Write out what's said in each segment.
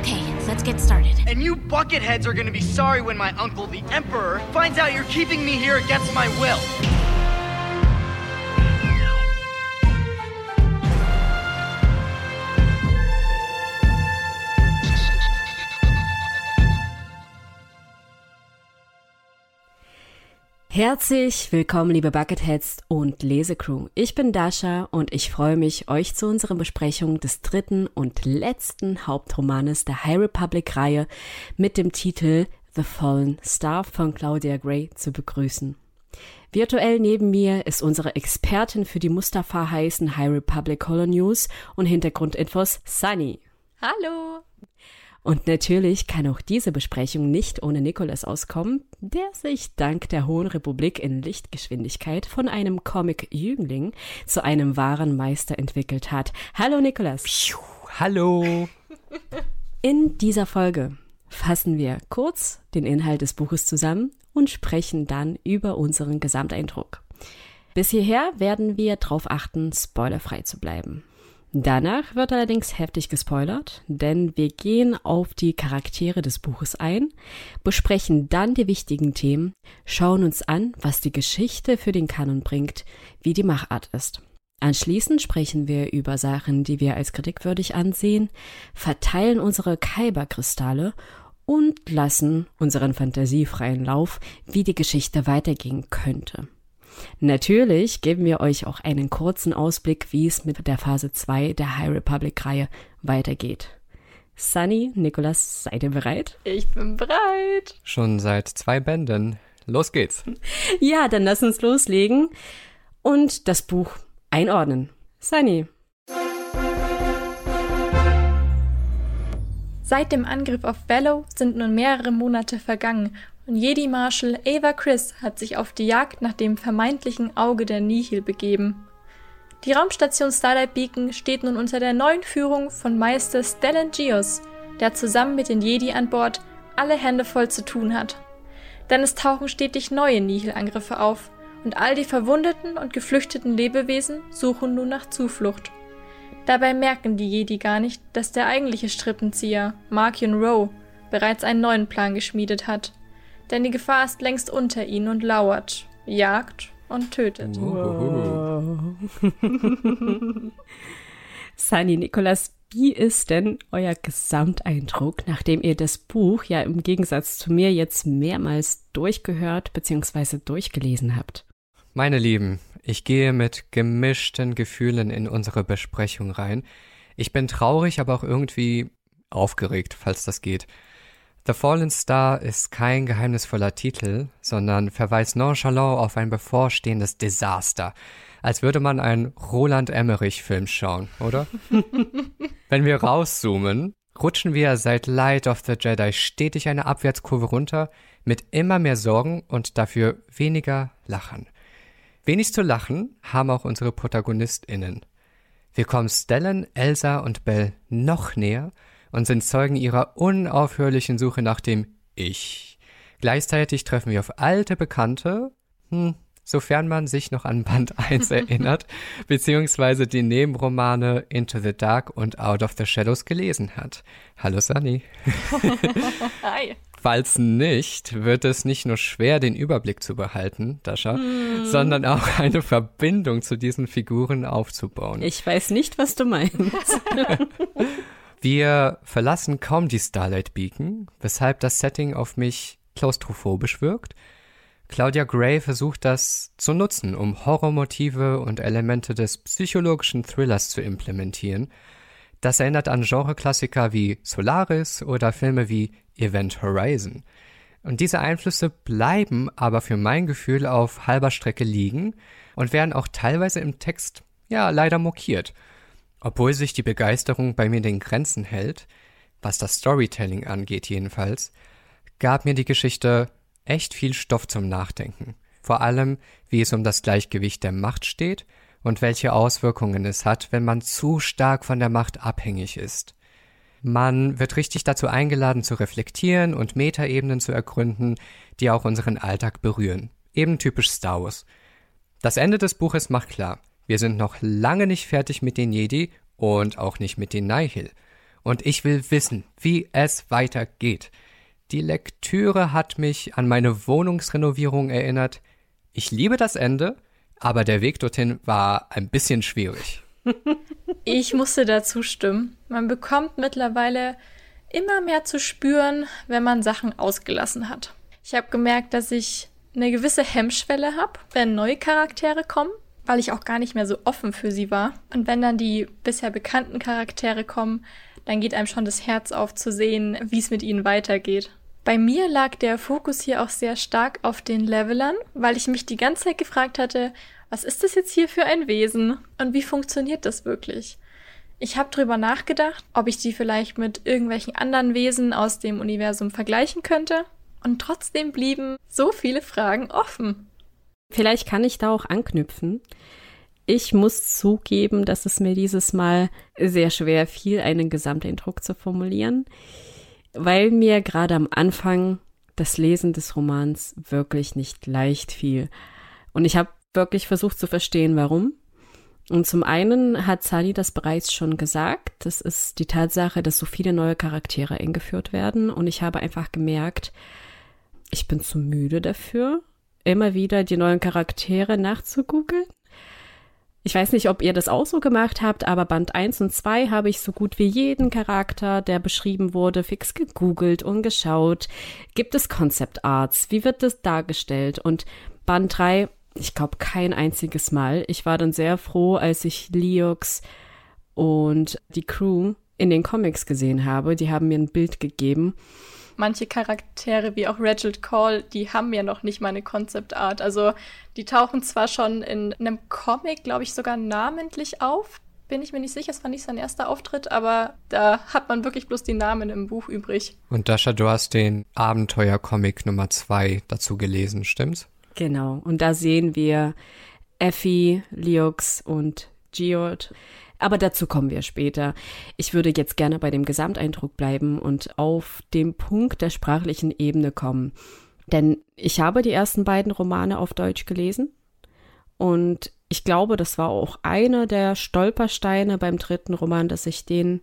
Okay, let's get started. And you bucketheads are gonna be sorry when my uncle, the Emperor, finds out you're keeping me here against my will. Herzlich willkommen, liebe Bucketheads und Lesecrew. Ich bin Dasha und ich freue mich, euch zu unserer Besprechung des dritten und letzten Hauptromanes der High Republic-Reihe mit dem Titel The Fallen Star von Claudia Gray zu begrüßen. Virtuell neben mir ist unsere Expertin für die Mustafa heißen High Republic Color News und Hintergrundinfos Sunny. Hallo! Und natürlich kann auch diese Besprechung nicht ohne Nicholas auskommen, der sich dank der Hohen Republik in Lichtgeschwindigkeit von einem Comic-Jüngling zu einem wahren Meister entwickelt hat. Hallo Nicholas. Piu, hallo. In dieser Folge fassen wir kurz den Inhalt des Buches zusammen und sprechen dann über unseren Gesamteindruck. Bis hierher werden wir darauf achten, spoilerfrei zu bleiben. Danach wird allerdings heftig gespoilert, denn wir gehen auf die Charaktere des Buches ein, besprechen dann die wichtigen Themen, schauen uns an, was die Geschichte für den Kanon bringt, wie die Machart ist. Anschließend sprechen wir über Sachen, die wir als kritikwürdig ansehen, verteilen unsere Kyberkristalle und lassen unseren fantasiefreien Lauf, wie die Geschichte weitergehen könnte. Natürlich geben wir euch auch einen kurzen Ausblick, wie es mit der Phase 2 der High Republic-Reihe weitergeht. Sunny, Nicholas, seid ihr bereit? Ich bin bereit. Schon seit zwei Bänden. Los geht's. Ja, dann lass uns loslegen und das Buch einordnen. Sunny. Seit dem Angriff auf Bellow sind nun mehrere Monate vergangen Jedi Marshal Ava Chris hat sich auf die Jagd nach dem vermeintlichen Auge der Nihil begeben. Die Raumstation Starlight Beacon steht nun unter der neuen Führung von Meister Stellan Gios, der zusammen mit den Jedi an Bord alle Hände voll zu tun hat. Denn es tauchen stetig neue Nihil-Angriffe auf und all die verwundeten und geflüchteten Lebewesen suchen nun nach Zuflucht. Dabei merken die Jedi gar nicht, dass der eigentliche Strippenzieher, Markion Rowe, bereits einen neuen Plan geschmiedet hat denn die Gefahr ist längst unter ihnen und lauert, jagt und tötet. Wow. Sunny, Nikolas, wie ist denn euer Gesamteindruck, nachdem ihr das Buch ja im Gegensatz zu mir jetzt mehrmals durchgehört bzw. durchgelesen habt? Meine Lieben, ich gehe mit gemischten Gefühlen in unsere Besprechung rein. Ich bin traurig, aber auch irgendwie aufgeregt, falls das geht. The Fallen Star ist kein geheimnisvoller Titel, sondern verweist nonchalant auf ein bevorstehendes Desaster, als würde man einen Roland Emmerich-Film schauen, oder? Wenn wir rauszoomen, rutschen wir seit Light of the Jedi stetig eine Abwärtskurve runter, mit immer mehr Sorgen und dafür weniger Lachen. Wenig zu lachen haben auch unsere ProtagonistInnen. Wir kommen Stellan, Elsa und Belle noch näher und sind Zeugen ihrer unaufhörlichen Suche nach dem Ich. Gleichzeitig treffen wir auf alte Bekannte, hm, sofern man sich noch an Band 1 erinnert, beziehungsweise die Nebenromane Into the Dark und Out of the Shadows gelesen hat. Hallo Sunny. Hi. Falls nicht, wird es nicht nur schwer, den Überblick zu behalten, Dasha, hm. sondern auch eine Verbindung zu diesen Figuren aufzubauen. Ich weiß nicht, was du meinst. Wir verlassen kaum die Starlight Beacon, weshalb das Setting auf mich klaustrophobisch wirkt. Claudia Gray versucht das zu nutzen, um Horrormotive und Elemente des psychologischen Thrillers zu implementieren. Das erinnert an Genreklassiker wie Solaris oder Filme wie Event Horizon. Und diese Einflüsse bleiben aber für mein Gefühl auf halber Strecke liegen und werden auch teilweise im Text ja leider mokiert. Obwohl sich die Begeisterung bei mir den Grenzen hält, was das Storytelling angeht jedenfalls, gab mir die Geschichte echt viel Stoff zum Nachdenken. Vor allem, wie es um das Gleichgewicht der Macht steht und welche Auswirkungen es hat, wenn man zu stark von der Macht abhängig ist. Man wird richtig dazu eingeladen zu reflektieren und Metaebenen zu ergründen, die auch unseren Alltag berühren. Eben typisch Star Wars. Das Ende des Buches macht klar, wir sind noch lange nicht fertig mit den Jedi und auch nicht mit den Nihil. und ich will wissen, wie es weitergeht. Die Lektüre hat mich an meine Wohnungsrenovierung erinnert. Ich liebe das Ende, aber der Weg dorthin war ein bisschen schwierig. Ich musste dazu stimmen. Man bekommt mittlerweile immer mehr zu spüren, wenn man Sachen ausgelassen hat. Ich habe gemerkt, dass ich eine gewisse Hemmschwelle habe, wenn neue Charaktere kommen, weil ich auch gar nicht mehr so offen für sie war. Und wenn dann die bisher bekannten Charaktere kommen, dann geht einem schon das Herz auf zu sehen, wie es mit ihnen weitergeht. Bei mir lag der Fokus hier auch sehr stark auf den Levelern, weil ich mich die ganze Zeit gefragt hatte, was ist das jetzt hier für ein Wesen und wie funktioniert das wirklich? Ich habe drüber nachgedacht, ob ich die vielleicht mit irgendwelchen anderen Wesen aus dem Universum vergleichen könnte, und trotzdem blieben so viele Fragen offen. Vielleicht kann ich da auch anknüpfen. Ich muss zugeben, dass es mir dieses Mal sehr schwer fiel, einen Gesamteindruck zu formulieren, weil mir gerade am Anfang das Lesen des Romans wirklich nicht leicht fiel. Und ich habe wirklich versucht zu verstehen, warum. Und zum einen hat Sally das bereits schon gesagt, das ist die Tatsache, dass so viele neue Charaktere eingeführt werden. Und ich habe einfach gemerkt, ich bin zu müde dafür, immer wieder die neuen Charaktere nachzugoogeln. Ich weiß nicht, ob ihr das auch so gemacht habt, aber Band 1 und 2 habe ich so gut wie jeden Charakter, der beschrieben wurde, fix gegoogelt und geschaut. Gibt es Concept Arts? Wie wird das dargestellt? Und Band 3 ich glaube, kein einziges Mal. Ich war dann sehr froh, als ich Leox und die Crew in den Comics gesehen habe. Die haben mir ein Bild gegeben. Manche Charaktere, wie auch Reginald Call, die haben ja noch nicht mal eine Concept Art. Also die tauchen zwar schon in einem Comic, glaube ich, sogar namentlich auf. Bin ich mir nicht sicher, es war nicht sein erster Auftritt, aber da hat man wirklich bloß die Namen im Buch übrig. Und Dasha, du hast den Abenteuer-Comic Nummer 2 dazu gelesen, stimmt's? Genau. Und da sehen wir Effie, Leox und Georg. Aber dazu kommen wir später. Ich würde jetzt gerne bei dem Gesamteindruck bleiben und auf den Punkt der sprachlichen Ebene kommen. Denn ich habe die ersten beiden Romane auf Deutsch gelesen und ich glaube, das war auch einer der Stolpersteine beim dritten Roman, dass ich den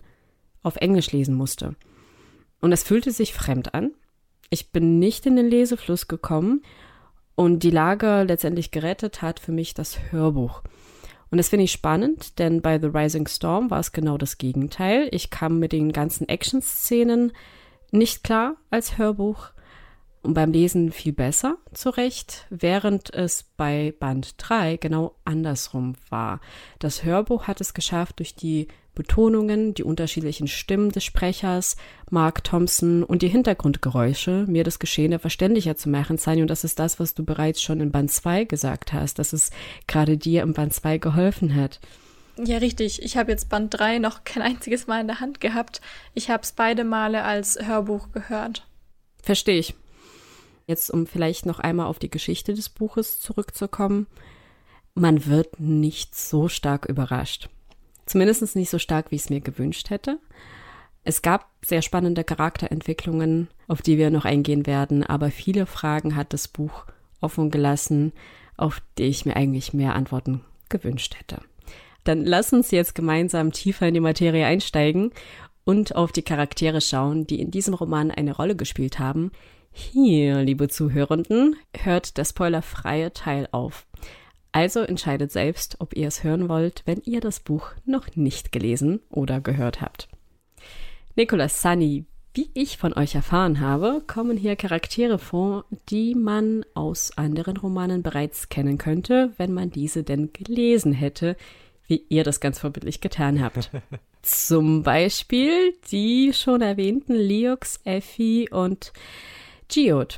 auf Englisch lesen musste. Und es fühlte sich fremd an. Ich bin nicht in den Lesefluss gekommen und die Lage letztendlich gerettet hat für mich das Hörbuch. Und das finde ich spannend, denn bei The Rising Storm war es genau das Gegenteil. Ich kam mit den ganzen Action-Szenen nicht klar als Hörbuch und beim Lesen viel besser zurecht, während es bei Band 3 genau andersrum war. Das Hörbuch hat es geschafft, durch die Betonungen, die unterschiedlichen Stimmen des Sprechers, Mark Thompson und die Hintergrundgeräusche, mir das Geschehene verständlicher zu machen, Sani. Und das ist das, was du bereits schon in Band 2 gesagt hast, dass es gerade dir im Band 2 geholfen hat. Ja, richtig. Ich habe jetzt Band 3 noch kein einziges Mal in der Hand gehabt. Ich habe es beide Male als Hörbuch gehört. Verstehe ich. Jetzt, um vielleicht noch einmal auf die Geschichte des Buches zurückzukommen. Man wird nicht so stark überrascht. Zumindest nicht so stark, wie ich es mir gewünscht hätte. Es gab sehr spannende Charakterentwicklungen, auf die wir noch eingehen werden, aber viele Fragen hat das Buch offen gelassen, auf die ich mir eigentlich mehr Antworten gewünscht hätte. Dann lass uns jetzt gemeinsam tiefer in die Materie einsteigen und auf die Charaktere schauen, die in diesem Roman eine Rolle gespielt haben. Hier, liebe Zuhörenden, hört der spoilerfreie Teil auf. Also entscheidet selbst, ob ihr es hören wollt, wenn ihr das Buch noch nicht gelesen oder gehört habt. Nicolas Sunny, wie ich von euch erfahren habe, kommen hier Charaktere vor, die man aus anderen Romanen bereits kennen könnte, wenn man diese denn gelesen hätte, wie ihr das ganz vorbildlich getan habt. Zum Beispiel die schon erwähnten Leox, Effie und Geode.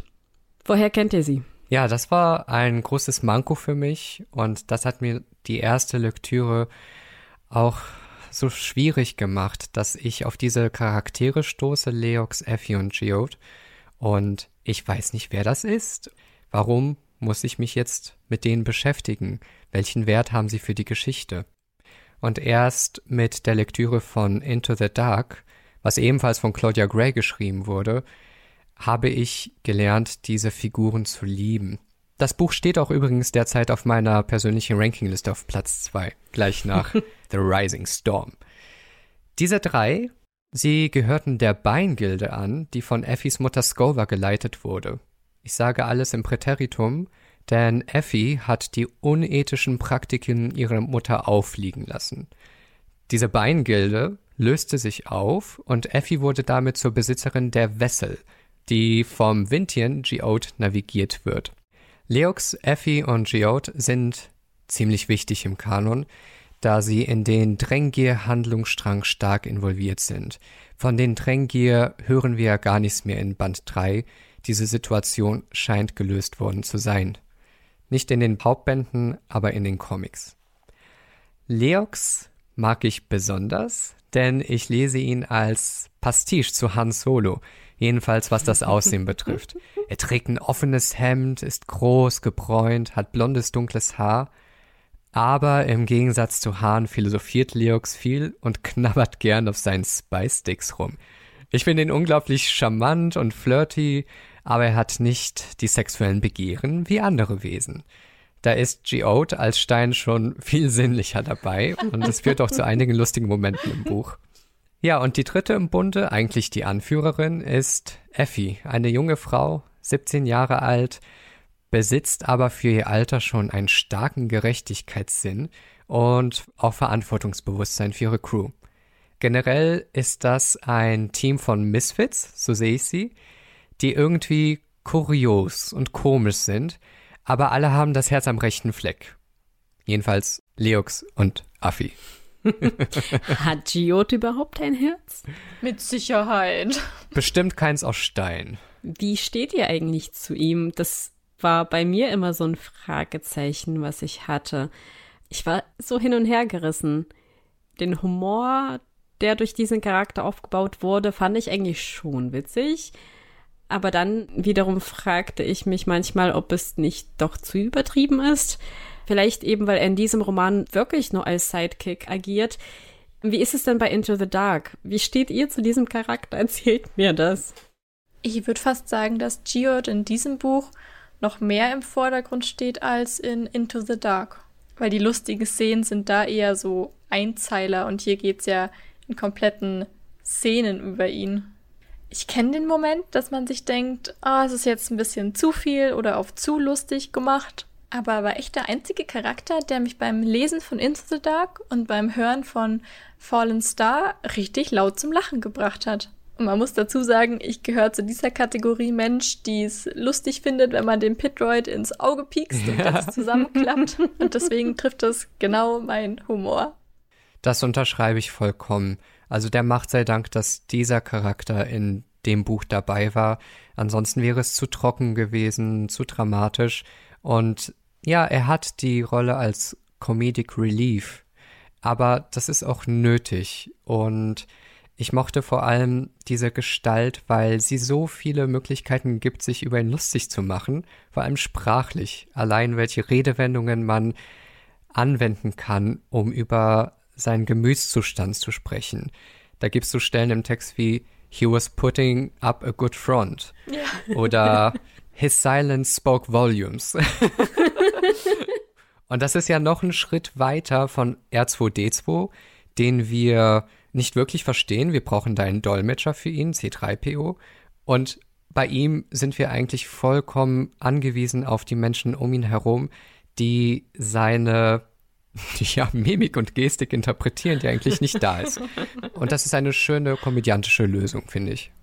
Woher kennt ihr sie? Ja, das war ein großes Manko für mich und das hat mir die erste Lektüre auch so schwierig gemacht, dass ich auf diese Charaktere stoße, Leox, Effie und Geode. Und ich weiß nicht, wer das ist. Warum muss ich mich jetzt mit denen beschäftigen? Welchen Wert haben sie für die Geschichte? Und erst mit der Lektüre von Into the Dark, was ebenfalls von Claudia Gray geschrieben wurde, habe ich gelernt, diese Figuren zu lieben. Das Buch steht auch übrigens derzeit auf meiner persönlichen Rankingliste auf Platz zwei, gleich nach The Rising Storm. Diese drei Sie gehörten der Beingilde an, die von Effis Mutter Scova geleitet wurde. Ich sage alles im Präteritum, denn Effie hat die unethischen Praktiken ihrer Mutter auffliegen lassen. Diese Beingilde löste sich auf und Effie wurde damit zur Besitzerin der Wessel, die vom Vintien Geode navigiert wird. Leox, Effie und Geode sind ziemlich wichtig im Kanon, da sie in den Drängier-Handlungsstrang stark involviert sind. Von den Drängier hören wir gar nichts mehr in Band 3. Diese Situation scheint gelöst worden zu sein. Nicht in den Hauptbänden, aber in den Comics. Leox mag ich besonders, denn ich lese ihn als Pastiche zu Han Solo, jedenfalls was das Aussehen betrifft. Er trägt ein offenes Hemd, ist groß, gebräunt, hat blondes, dunkles Haar aber im Gegensatz zu Hahn philosophiert Leox viel und knabbert gern auf seinen Spice Sticks rum. Ich finde ihn unglaublich charmant und flirty, aber er hat nicht die sexuellen Begehren wie andere Wesen. Da ist Geode als Stein schon viel sinnlicher dabei und es führt auch zu einigen lustigen Momenten im Buch. Ja, und die dritte im Bunde, eigentlich die Anführerin, ist Effie, eine junge Frau, 17 Jahre alt, besitzt aber für ihr Alter schon einen starken Gerechtigkeitssinn und auch Verantwortungsbewusstsein für ihre Crew. Generell ist das ein Team von Misfits, so sehe ich sie, die irgendwie kurios und komisch sind, aber alle haben das Herz am rechten Fleck. Jedenfalls Leox und Affi. Hat Giot überhaupt ein Herz? Mit Sicherheit. Bestimmt keins aus Stein. Wie steht ihr eigentlich zu ihm? Das war bei mir immer so ein Fragezeichen, was ich hatte. Ich war so hin und her gerissen. Den Humor, der durch diesen Charakter aufgebaut wurde, fand ich eigentlich schon witzig. Aber dann wiederum fragte ich mich manchmal, ob es nicht doch zu übertrieben ist. Vielleicht eben, weil er in diesem Roman wirklich nur als Sidekick agiert. Wie ist es denn bei Into the Dark? Wie steht ihr zu diesem Charakter? Erzählt mir das. Ich würde fast sagen, dass Geode in diesem Buch noch mehr im Vordergrund steht als in Into the Dark. Weil die lustigen Szenen sind da eher so Einzeiler und hier geht's ja in kompletten Szenen über ihn. Ich kenne den Moment, dass man sich denkt, oh, es ist jetzt ein bisschen zu viel oder auf zu lustig gemacht. Aber er war echt der einzige Charakter, der mich beim Lesen von Into the Dark und beim Hören von Fallen Star richtig laut zum Lachen gebracht hat. Und man muss dazu sagen, ich gehöre zu dieser Kategorie Mensch, die es lustig findet, wenn man den Pitroid ins Auge piekst und ja. das zusammenklappt. Und deswegen trifft das genau mein Humor. Das unterschreibe ich vollkommen. Also der Macht sei Dank, dass dieser Charakter in dem Buch dabei war. Ansonsten wäre es zu trocken gewesen, zu dramatisch. Und ja, er hat die Rolle als Comedic Relief. Aber das ist auch nötig. Und ich mochte vor allem diese Gestalt, weil sie so viele Möglichkeiten gibt, sich über ihn lustig zu machen, vor allem sprachlich. Allein welche Redewendungen man anwenden kann, um über seinen Gemütszustand zu sprechen. Da gibst du Stellen im Text wie He was putting up a good front ja. oder His silence spoke volumes. Und das ist ja noch ein Schritt weiter von R2D2, den wir nicht wirklich verstehen. Wir brauchen da einen Dolmetscher für ihn, C3PO. Und bei ihm sind wir eigentlich vollkommen angewiesen auf die Menschen um ihn herum, die seine ja, Mimik und Gestik interpretieren, die eigentlich nicht da ist. Und das ist eine schöne komödiantische Lösung, finde ich.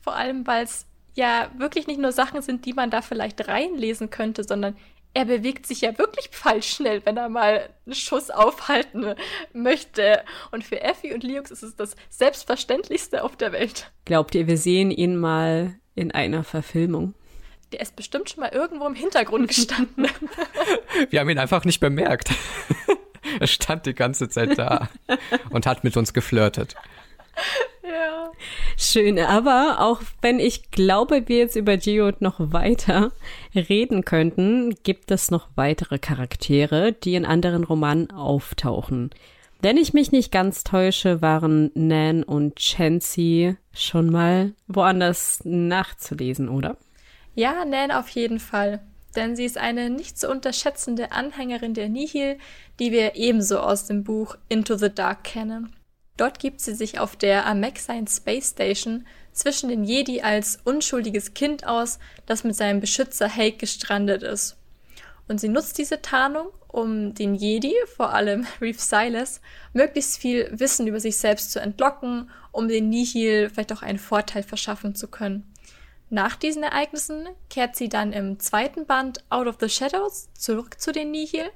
Vor allem, weil es ja wirklich nicht nur Sachen sind, die man da vielleicht reinlesen könnte, sondern er bewegt sich ja wirklich schnell, wenn er mal einen Schuss aufhalten möchte. Und für Effie und Liux ist es das Selbstverständlichste auf der Welt. Glaubt ihr, wir sehen ihn mal in einer Verfilmung? Der ist bestimmt schon mal irgendwo im Hintergrund gestanden. wir haben ihn einfach nicht bemerkt. er stand die ganze Zeit da und hat mit uns geflirtet. Ja. Schön, aber auch wenn ich glaube, wir jetzt über Geode noch weiter reden könnten, gibt es noch weitere Charaktere, die in anderen Romanen auftauchen. Wenn ich mich nicht ganz täusche, waren Nan und Chancy schon mal woanders nachzulesen, oder? Ja, Nan auf jeden Fall. Denn sie ist eine nicht zu unterschätzende Anhängerin der Nihil, die wir ebenso aus dem Buch Into the Dark kennen. Dort gibt sie sich auf der Amexine Space Station zwischen den Jedi als unschuldiges Kind aus, das mit seinem Beschützer Hake gestrandet ist. Und sie nutzt diese Tarnung, um den Jedi, vor allem Reef Silas, möglichst viel Wissen über sich selbst zu entlocken, um den Nihil vielleicht auch einen Vorteil verschaffen zu können. Nach diesen Ereignissen kehrt sie dann im zweiten Band Out of the Shadows zurück zu den Nihil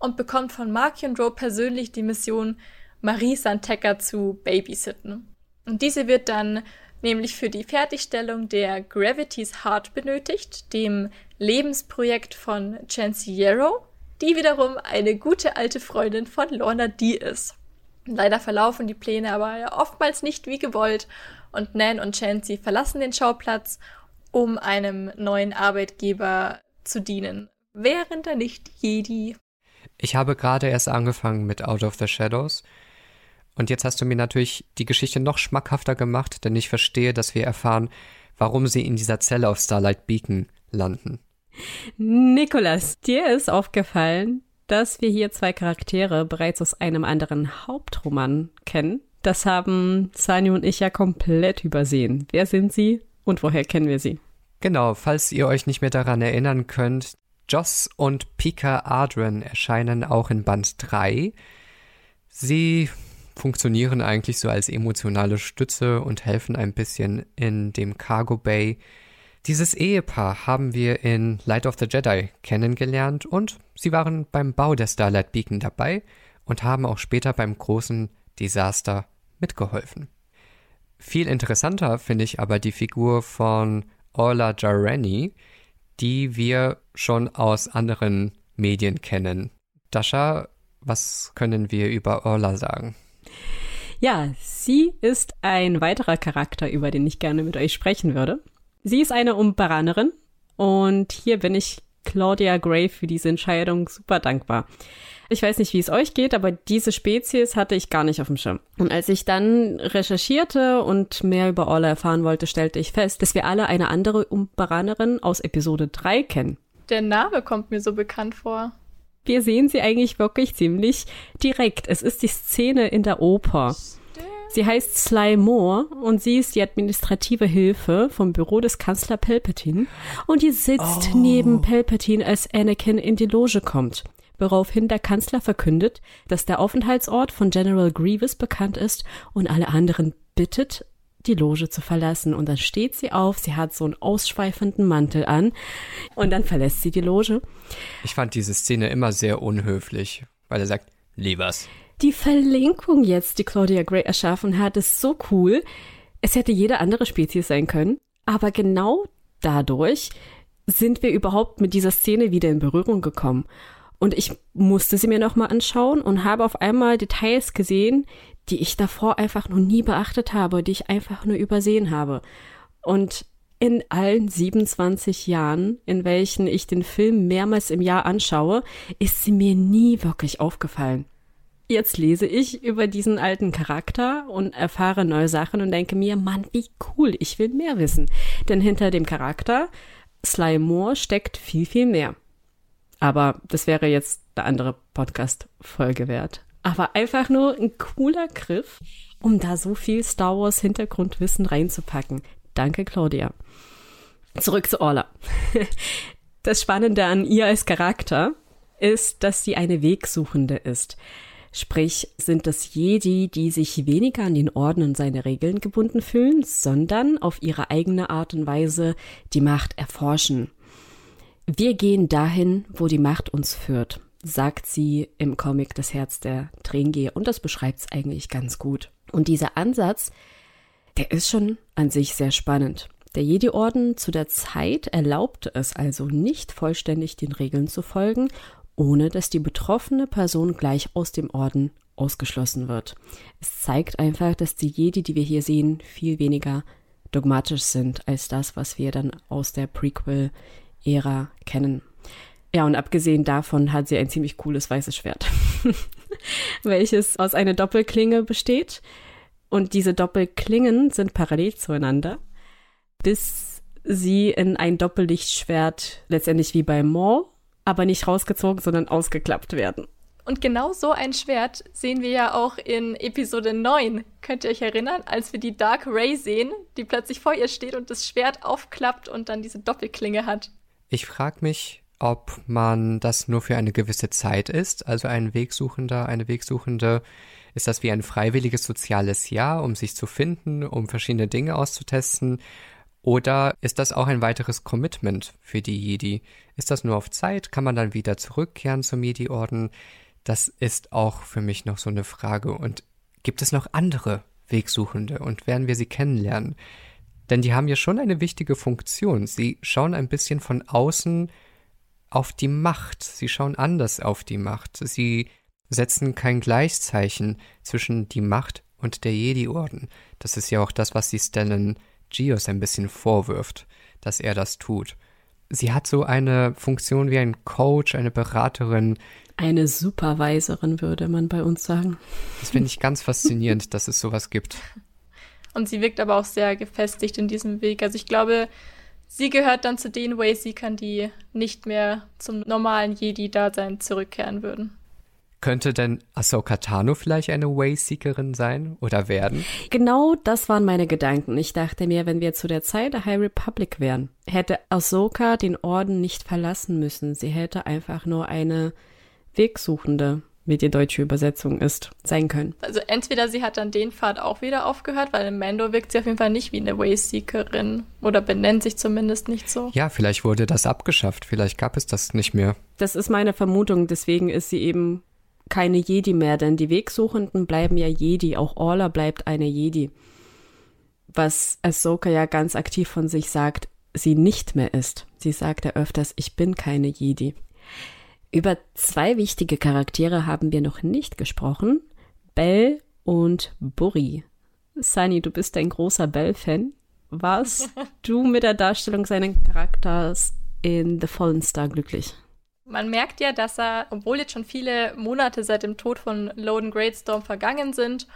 und bekommt von Mark Rowe persönlich die Mission, Marie Santeca zu babysitten. Und diese wird dann nämlich für die Fertigstellung der Gravity's Heart benötigt, dem Lebensprojekt von Chancy Yarrow, die wiederum eine gute alte Freundin von Lorna D ist. Leider verlaufen die Pläne aber ja oftmals nicht wie gewollt und Nan und Chancy verlassen den Schauplatz, um einem neuen Arbeitgeber zu dienen. Wären da nicht Jedi? Ich habe gerade erst angefangen mit Out of the Shadows und jetzt hast du mir natürlich die Geschichte noch schmackhafter gemacht, denn ich verstehe, dass wir erfahren, warum sie in dieser Zelle auf Starlight Beacon landen. Nikolas, dir ist aufgefallen, dass wir hier zwei Charaktere bereits aus einem anderen Hauptroman kennen. Das haben Sani und ich ja komplett übersehen. Wer sind sie und woher kennen wir sie? Genau, falls ihr euch nicht mehr daran erinnern könnt, Joss und Pika Ardren erscheinen auch in Band 3. Sie funktionieren eigentlich so als emotionale Stütze und helfen ein bisschen in dem Cargo Bay. Dieses Ehepaar haben wir in Light of the Jedi kennengelernt und sie waren beim Bau der Starlight Beacon dabei und haben auch später beim großen Desaster mitgeholfen. Viel interessanter finde ich aber die Figur von Orla Jareni, die wir schon aus anderen Medien kennen. Dasha, was können wir über Orla sagen? Ja, sie ist ein weiterer Charakter, über den ich gerne mit euch sprechen würde. Sie ist eine Umbaranerin und hier bin ich Claudia Gray für diese Entscheidung super dankbar. Ich weiß nicht, wie es euch geht, aber diese Spezies hatte ich gar nicht auf dem Schirm. Und als ich dann recherchierte und mehr über Orla erfahren wollte, stellte ich fest, dass wir alle eine andere Umbaranerin aus Episode 3 kennen. Der Name kommt mir so bekannt vor wir sehen sie eigentlich wirklich ziemlich direkt. Es ist die Szene in der Oper. Sie heißt Sly Moore und sie ist die administrative Hilfe vom Büro des Kanzler Palpatine und die sitzt oh. neben Palpatine, als Anakin in die Loge kommt. Woraufhin der Kanzler verkündet, dass der Aufenthaltsort von General Grievous bekannt ist und alle anderen bittet, die Loge zu verlassen. Und dann steht sie auf, sie hat so einen ausschweifenden Mantel an und dann verlässt sie die Loge. Ich fand diese Szene immer sehr unhöflich, weil er sagt, Liebers. Die Verlinkung jetzt, die Claudia Gray erschaffen hat, ist so cool. Es hätte jede andere Spezies sein können, aber genau dadurch sind wir überhaupt mit dieser Szene wieder in Berührung gekommen. Und ich musste sie mir nochmal anschauen und habe auf einmal Details gesehen, die ich davor einfach noch nie beachtet habe, die ich einfach nur übersehen habe. Und in allen 27 Jahren, in welchen ich den Film mehrmals im Jahr anschaue, ist sie mir nie wirklich aufgefallen. Jetzt lese ich über diesen alten Charakter und erfahre neue Sachen und denke mir, Mann, wie cool, ich will mehr wissen. Denn hinter dem Charakter Sly Moore steckt viel, viel mehr. Aber das wäre jetzt eine andere Podcast-Folge wert. Aber einfach nur ein cooler Griff, um da so viel Star Wars Hintergrundwissen reinzupacken. Danke, Claudia. Zurück zu Orla. Das Spannende an ihr als Charakter ist, dass sie eine Wegsuchende ist. Sprich, sind das Jedi, die sich weniger an den Orden und seine Regeln gebunden fühlen, sondern auf ihre eigene Art und Weise die Macht erforschen. Wir gehen dahin, wo die Macht uns führt sagt sie im Comic Das Herz der Tringe und das beschreibt es eigentlich ganz gut. Und dieser Ansatz, der ist schon an sich sehr spannend. Der Jedi-Orden zu der Zeit erlaubte es also nicht vollständig den Regeln zu folgen, ohne dass die betroffene Person gleich aus dem Orden ausgeschlossen wird. Es zeigt einfach, dass die Jedi, die wir hier sehen, viel weniger dogmatisch sind als das, was wir dann aus der Prequel-Ära kennen. Ja, und abgesehen davon hat sie ein ziemlich cooles weißes Schwert, welches aus einer Doppelklinge besteht. Und diese Doppelklingen sind parallel zueinander, bis sie in ein Doppellichtschwert letztendlich wie bei Maul, aber nicht rausgezogen, sondern ausgeklappt werden. Und genau so ein Schwert sehen wir ja auch in Episode 9. Könnt ihr euch erinnern, als wir die Dark Ray sehen, die plötzlich vor ihr steht und das Schwert aufklappt und dann diese Doppelklinge hat? Ich frage mich, ob man das nur für eine gewisse Zeit ist, also ein Wegsuchender, eine Wegsuchende, ist das wie ein freiwilliges soziales Jahr, um sich zu finden, um verschiedene Dinge auszutesten, oder ist das auch ein weiteres Commitment für die Jedi? Ist das nur auf Zeit? Kann man dann wieder zurückkehren zum Jedi-Orden? Das ist auch für mich noch so eine Frage. Und gibt es noch andere Wegsuchende und werden wir sie kennenlernen? Denn die haben ja schon eine wichtige Funktion. Sie schauen ein bisschen von außen auf die Macht. Sie schauen anders auf die Macht. Sie setzen kein Gleichzeichen zwischen die Macht und der Jedi-Orden. Das ist ja auch das, was die Stellan Gios ein bisschen vorwirft, dass er das tut. Sie hat so eine Funktion wie ein Coach, eine Beraterin, eine Supervisorin, würde man bei uns sagen. Das finde ich ganz faszinierend, dass es sowas gibt. Und sie wirkt aber auch sehr gefestigt in diesem Weg. Also ich glaube, sie gehört dann zu den Wayseekern, die nicht mehr zum normalen Jedi-Dasein zurückkehren würden. Könnte denn Ahsoka Tano vielleicht eine Wayseekerin sein oder werden? Genau das waren meine Gedanken. Ich dachte mir, wenn wir zu der Zeit der High Republic wären, hätte Ahsoka den Orden nicht verlassen müssen. Sie hätte einfach nur eine Wegsuchende, wie die deutsche Übersetzung ist, sein können. Also entweder sie hat dann den Pfad auch wieder aufgehört, weil im Mando wirkt sie auf jeden Fall nicht wie eine Wayseekerin oder benennt sich zumindest nicht so. Ja, vielleicht wurde das abgeschafft, vielleicht gab es das nicht mehr. Das ist meine Vermutung, deswegen ist sie eben keine Jedi mehr, denn die Wegsuchenden bleiben ja Jedi, auch Orla bleibt eine Jedi. Was Ahsoka ja ganz aktiv von sich sagt, sie nicht mehr ist. Sie sagt ja öfters, ich bin keine Jedi. Über zwei wichtige Charaktere haben wir noch nicht gesprochen. Bell und Burri. Sunny, du bist ein großer Bell-Fan. Warst du mit der Darstellung seines Charakters in The Fallen Star glücklich? Man merkt ja, dass er, obwohl jetzt schon viele Monate seit dem Tod von Loden Greatstorm vergangen sind,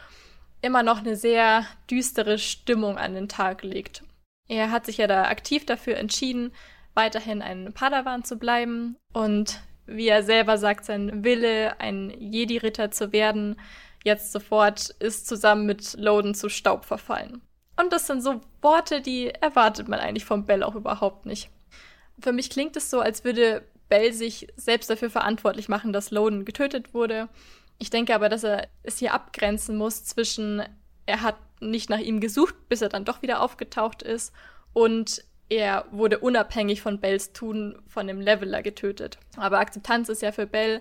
immer noch eine sehr düstere Stimmung an den Tag legt. Er hat sich ja da aktiv dafür entschieden, weiterhin ein Padawan zu bleiben und wie er selber sagt, sein Wille, ein Jedi-Ritter zu werden, jetzt sofort ist zusammen mit Loden zu Staub verfallen. Und das sind so Worte, die erwartet man eigentlich von Bell auch überhaupt nicht. Für mich klingt es so, als würde Bell sich selbst dafür verantwortlich machen, dass Loden getötet wurde. Ich denke aber, dass er es hier abgrenzen muss zwischen, er hat nicht nach ihm gesucht, bis er dann doch wieder aufgetaucht ist, und er wurde unabhängig von Bells Tun von dem Leveler getötet. Aber Akzeptanz ist ja für Bell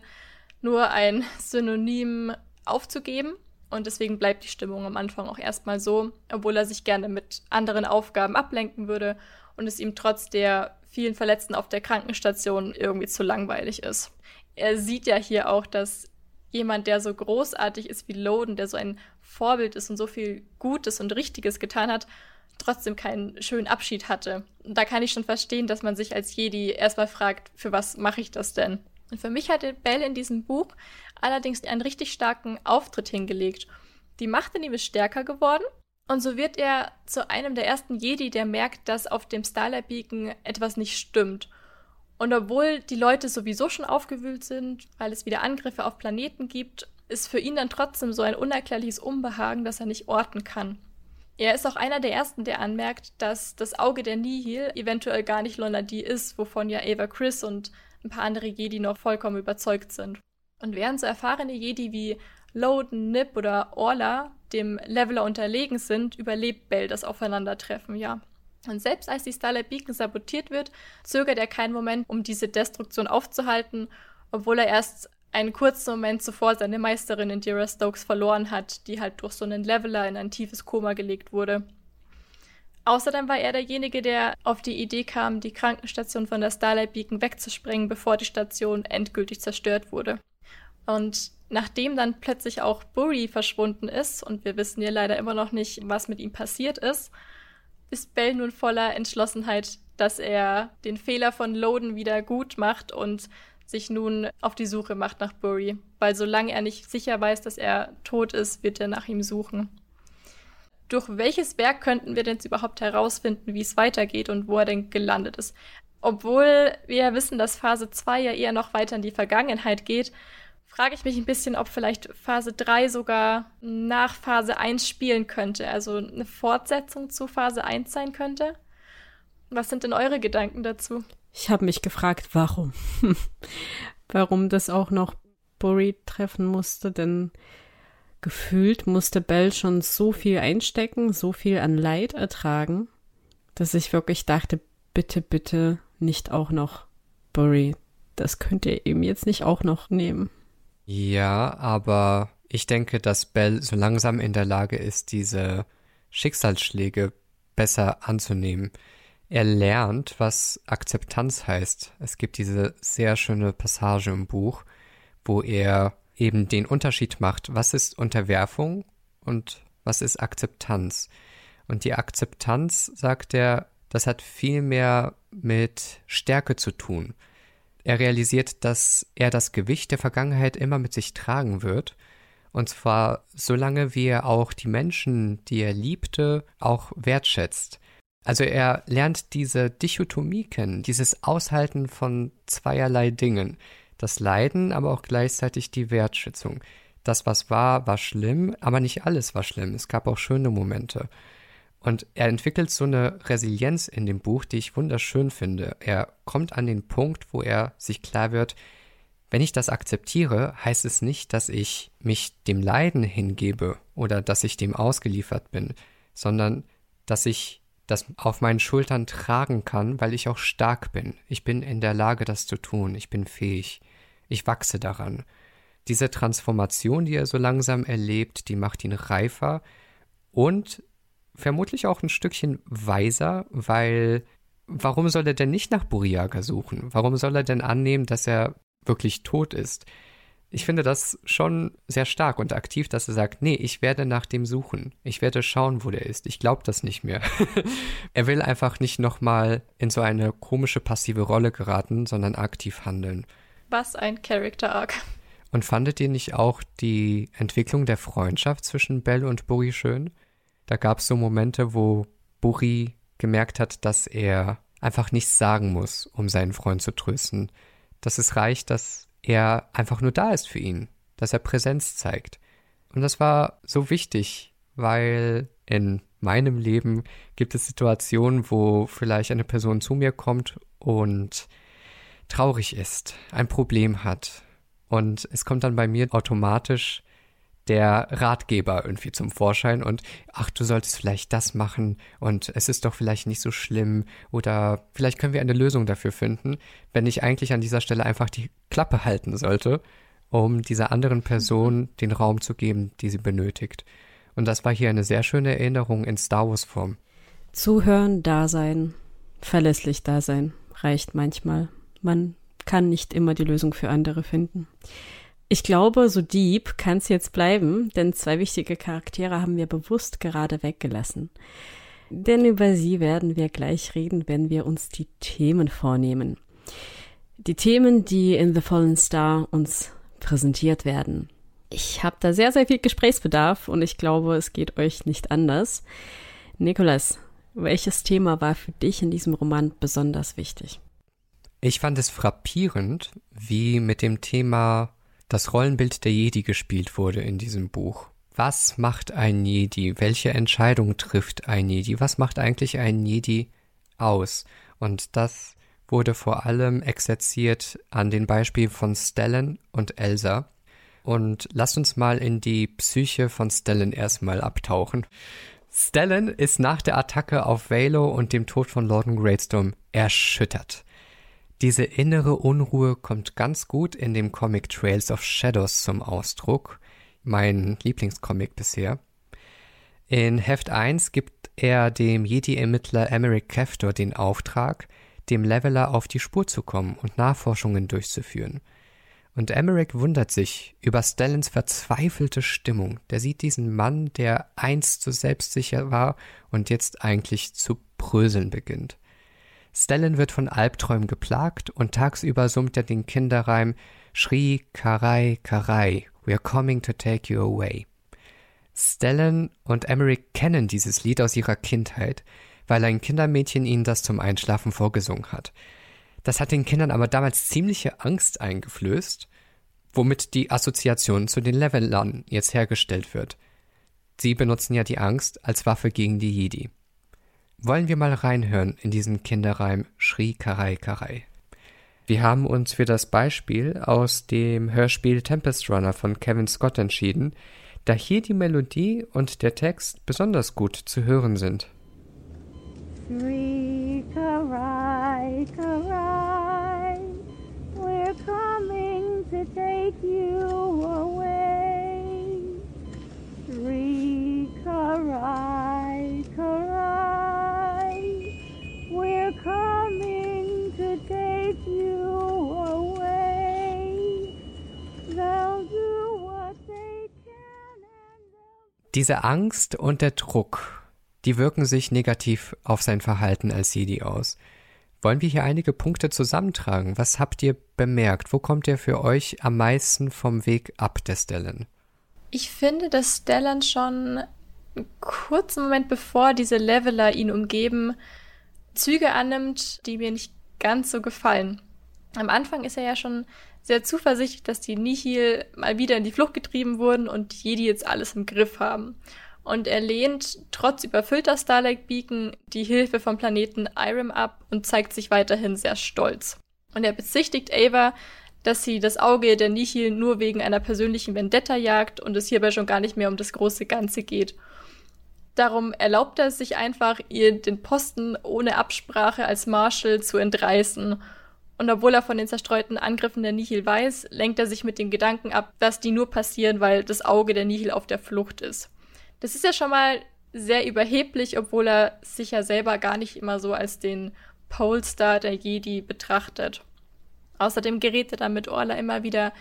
nur ein Synonym aufzugeben. Und deswegen bleibt die Stimmung am Anfang auch erstmal so, obwohl er sich gerne mit anderen Aufgaben ablenken würde und es ihm trotz der vielen Verletzten auf der Krankenstation irgendwie zu langweilig ist. Er sieht ja hier auch, dass jemand, der so großartig ist wie Loden, der so ein Vorbild ist und so viel Gutes und Richtiges getan hat, trotzdem keinen schönen Abschied hatte. Und da kann ich schon verstehen, dass man sich als Jedi erstmal fragt, für was mache ich das denn? Und für mich hatte Bell in diesem Buch allerdings einen richtig starken Auftritt hingelegt. Die Macht in ihm ist stärker geworden und so wird er zu einem der ersten Jedi, der merkt, dass auf dem Starlight Beacon etwas nicht stimmt. Und obwohl die Leute sowieso schon aufgewühlt sind, weil es wieder Angriffe auf Planeten gibt, ist für ihn dann trotzdem so ein unerklärliches Unbehagen, das er nicht orten kann. Er ist auch einer der ersten, der anmerkt, dass das Auge der Nihil eventuell gar nicht Lonadi ist, wovon ja Ava Chris und ein paar andere Jedi noch vollkommen überzeugt sind. Und während so erfahrene Jedi wie Loden, Nip oder Orla dem Leveler unterlegen sind, überlebt Bell das Aufeinandertreffen, ja. Und selbst als die Starlight Beacon sabotiert wird, zögert er keinen Moment, um diese Destruktion aufzuhalten, obwohl er erst einen kurzen Moment zuvor seine Meisterin Indira Stokes verloren hat, die halt durch so einen Leveler in ein tiefes Koma gelegt wurde. Außerdem war er derjenige, der auf die Idee kam, die Krankenstation von der Starlight Beacon wegzusprengen, bevor die Station endgültig zerstört wurde. Und nachdem dann plötzlich auch Burry verschwunden ist, und wir wissen ja leider immer noch nicht, was mit ihm passiert ist, ist Bell nun voller Entschlossenheit, dass er den Fehler von Loden wieder gut macht und sich nun auf die Suche macht nach Burry, weil solange er nicht sicher weiß, dass er tot ist, wird er nach ihm suchen. Durch welches Werk könnten wir denn jetzt überhaupt herausfinden, wie es weitergeht und wo er denn gelandet ist? Obwohl wir ja wissen, dass Phase 2 ja eher noch weiter in die Vergangenheit geht, frage ich mich ein bisschen, ob vielleicht Phase 3 sogar nach Phase 1 spielen könnte, also eine Fortsetzung zu Phase 1 sein könnte. Was sind denn eure Gedanken dazu? Ich habe mich gefragt, warum? warum das auch noch Burry treffen musste, denn gefühlt musste Bell schon so viel einstecken, so viel an Leid ertragen, dass ich wirklich dachte, bitte, bitte nicht auch noch Burry. Das könnt ihr ihm jetzt nicht auch noch nehmen. Ja, aber ich denke, dass Bell so langsam in der Lage ist, diese Schicksalsschläge besser anzunehmen. Er lernt, was Akzeptanz heißt. Es gibt diese sehr schöne Passage im Buch, wo er eben den Unterschied macht, was ist Unterwerfung und was ist Akzeptanz. Und die Akzeptanz, sagt er, das hat viel mehr mit Stärke zu tun. Er realisiert, dass er das Gewicht der Vergangenheit immer mit sich tragen wird. Und zwar solange wie er auch die Menschen, die er liebte, auch wertschätzt. Also er lernt diese Dichotomie kennen, dieses Aushalten von zweierlei Dingen. Das Leiden, aber auch gleichzeitig die Wertschätzung. Das, was war, war schlimm, aber nicht alles war schlimm. Es gab auch schöne Momente. Und er entwickelt so eine Resilienz in dem Buch, die ich wunderschön finde. Er kommt an den Punkt, wo er sich klar wird, wenn ich das akzeptiere, heißt es nicht, dass ich mich dem Leiden hingebe oder dass ich dem ausgeliefert bin, sondern dass ich das auf meinen Schultern tragen kann, weil ich auch stark bin. Ich bin in der Lage, das zu tun. Ich bin fähig. Ich wachse daran. Diese Transformation, die er so langsam erlebt, die macht ihn reifer und vermutlich auch ein Stückchen weiser, weil warum soll er denn nicht nach Buriaga suchen? Warum soll er denn annehmen, dass er wirklich tot ist? Ich finde das schon sehr stark und aktiv, dass er sagt, nee, ich werde nach dem suchen. Ich werde schauen, wo der ist. Ich glaube das nicht mehr. er will einfach nicht nochmal in so eine komische passive Rolle geraten, sondern aktiv handeln. Was ein Character Arc. Und fandet ihr nicht auch die Entwicklung der Freundschaft zwischen Bell und Buri schön? Da gab es so Momente, wo Buri gemerkt hat, dass er einfach nichts sagen muss, um seinen Freund zu trösten. Dass es reicht, dass er einfach nur da ist für ihn, dass er Präsenz zeigt. Und das war so wichtig, weil in meinem Leben gibt es Situationen, wo vielleicht eine Person zu mir kommt und traurig ist, ein Problem hat. Und es kommt dann bei mir automatisch der Ratgeber irgendwie zum Vorschein und ach, du solltest vielleicht das machen und es ist doch vielleicht nicht so schlimm oder vielleicht können wir eine Lösung dafür finden, wenn ich eigentlich an dieser Stelle einfach die Klappe halten sollte, um dieser anderen Person den Raum zu geben, die sie benötigt. Und das war hier eine sehr schöne Erinnerung in Star Wars Form. Zuhören, da sein, verlässlich da sein, reicht manchmal. Man kann nicht immer die Lösung für andere finden. Ich glaube, so deep kann es jetzt bleiben, denn zwei wichtige Charaktere haben wir bewusst gerade weggelassen. Denn über sie werden wir gleich reden, wenn wir uns die Themen vornehmen. Die Themen, die in The Fallen Star uns präsentiert werden. Ich habe da sehr, sehr viel Gesprächsbedarf und ich glaube, es geht euch nicht anders. Nikolas, welches Thema war für dich in diesem Roman besonders wichtig? Ich fand es frappierend, wie mit dem Thema das Rollenbild der Jedi gespielt wurde in diesem Buch. Was macht ein Jedi? Welche Entscheidung trifft ein Jedi? Was macht eigentlich ein Jedi aus? Und das wurde vor allem exerziert an den Beispielen von Stellan und Elsa. Und lasst uns mal in die Psyche von Stellan erstmal abtauchen. Stellan ist nach der Attacke auf Valo und dem Tod von Lorden Greatstorm erschüttert. Diese innere Unruhe kommt ganz gut in dem Comic Trails of Shadows zum Ausdruck, mein Lieblingscomic bisher. In Heft 1 gibt er dem Jedi-Ermittler Emeric Keftor den Auftrag, dem Leveler auf die Spur zu kommen und Nachforschungen durchzuführen. Und Emeric wundert sich über Stellans verzweifelte Stimmung. Der sieht diesen Mann, der einst so selbstsicher war und jetzt eigentlich zu bröseln beginnt. Stellan wird von Albträumen geplagt und tagsüber summt er den Kinderreim Shri Karai Karai, we're coming to take you away. Stellan und Emmerich kennen dieses Lied aus ihrer Kindheit, weil ein Kindermädchen ihnen das zum Einschlafen vorgesungen hat. Das hat den Kindern aber damals ziemliche Angst eingeflößt, womit die Assoziation zu den Levelern jetzt hergestellt wird. Sie benutzen ja die Angst als Waffe gegen die Jedi. Wollen wir mal reinhören in diesen Kinderreim Schrie Karai Karai. Wir haben uns für das Beispiel aus dem Hörspiel Tempest Runner von Kevin Scott entschieden, da hier die Melodie und der Text besonders gut zu hören sind. Shri Karai Karai, we're coming to take you away. Shri Karai Karai, Diese Angst und der Druck, die wirken sich negativ auf sein Verhalten als Jedi aus. Wollen wir hier einige Punkte zusammentragen? Was habt ihr bemerkt? Wo kommt er für euch am meisten vom Weg ab, der Stellan? Ich finde, dass Stellan schon einen kurzen Moment bevor diese Leveler ihn umgeben, Züge annimmt, die mir nicht ganz so gefallen. Am Anfang ist er ja schon sehr zuversichtlich, dass die Nihil mal wieder in die Flucht getrieben wurden und die Jedi jetzt alles im Griff haben. Und er lehnt trotz überfüllter Starlight Beacon die Hilfe vom Planeten Irem ab und zeigt sich weiterhin sehr stolz. Und er bezichtigt Ava, dass sie das Auge der Nihil nur wegen einer persönlichen Vendetta jagt und es hierbei schon gar nicht mehr um das große Ganze geht. Darum erlaubt er es sich einfach, ihr den Posten ohne Absprache als Marshal zu entreißen. Und obwohl er von den zerstreuten Angriffen der Nihil weiß, lenkt er sich mit dem Gedanken ab, dass die nur passieren, weil das Auge der Nihil auf der Flucht ist. Das ist ja schon mal sehr überheblich, obwohl er sich ja selber gar nicht immer so als den Polestar der Jedi betrachtet. Außerdem gerät er dann mit Orla immer wieder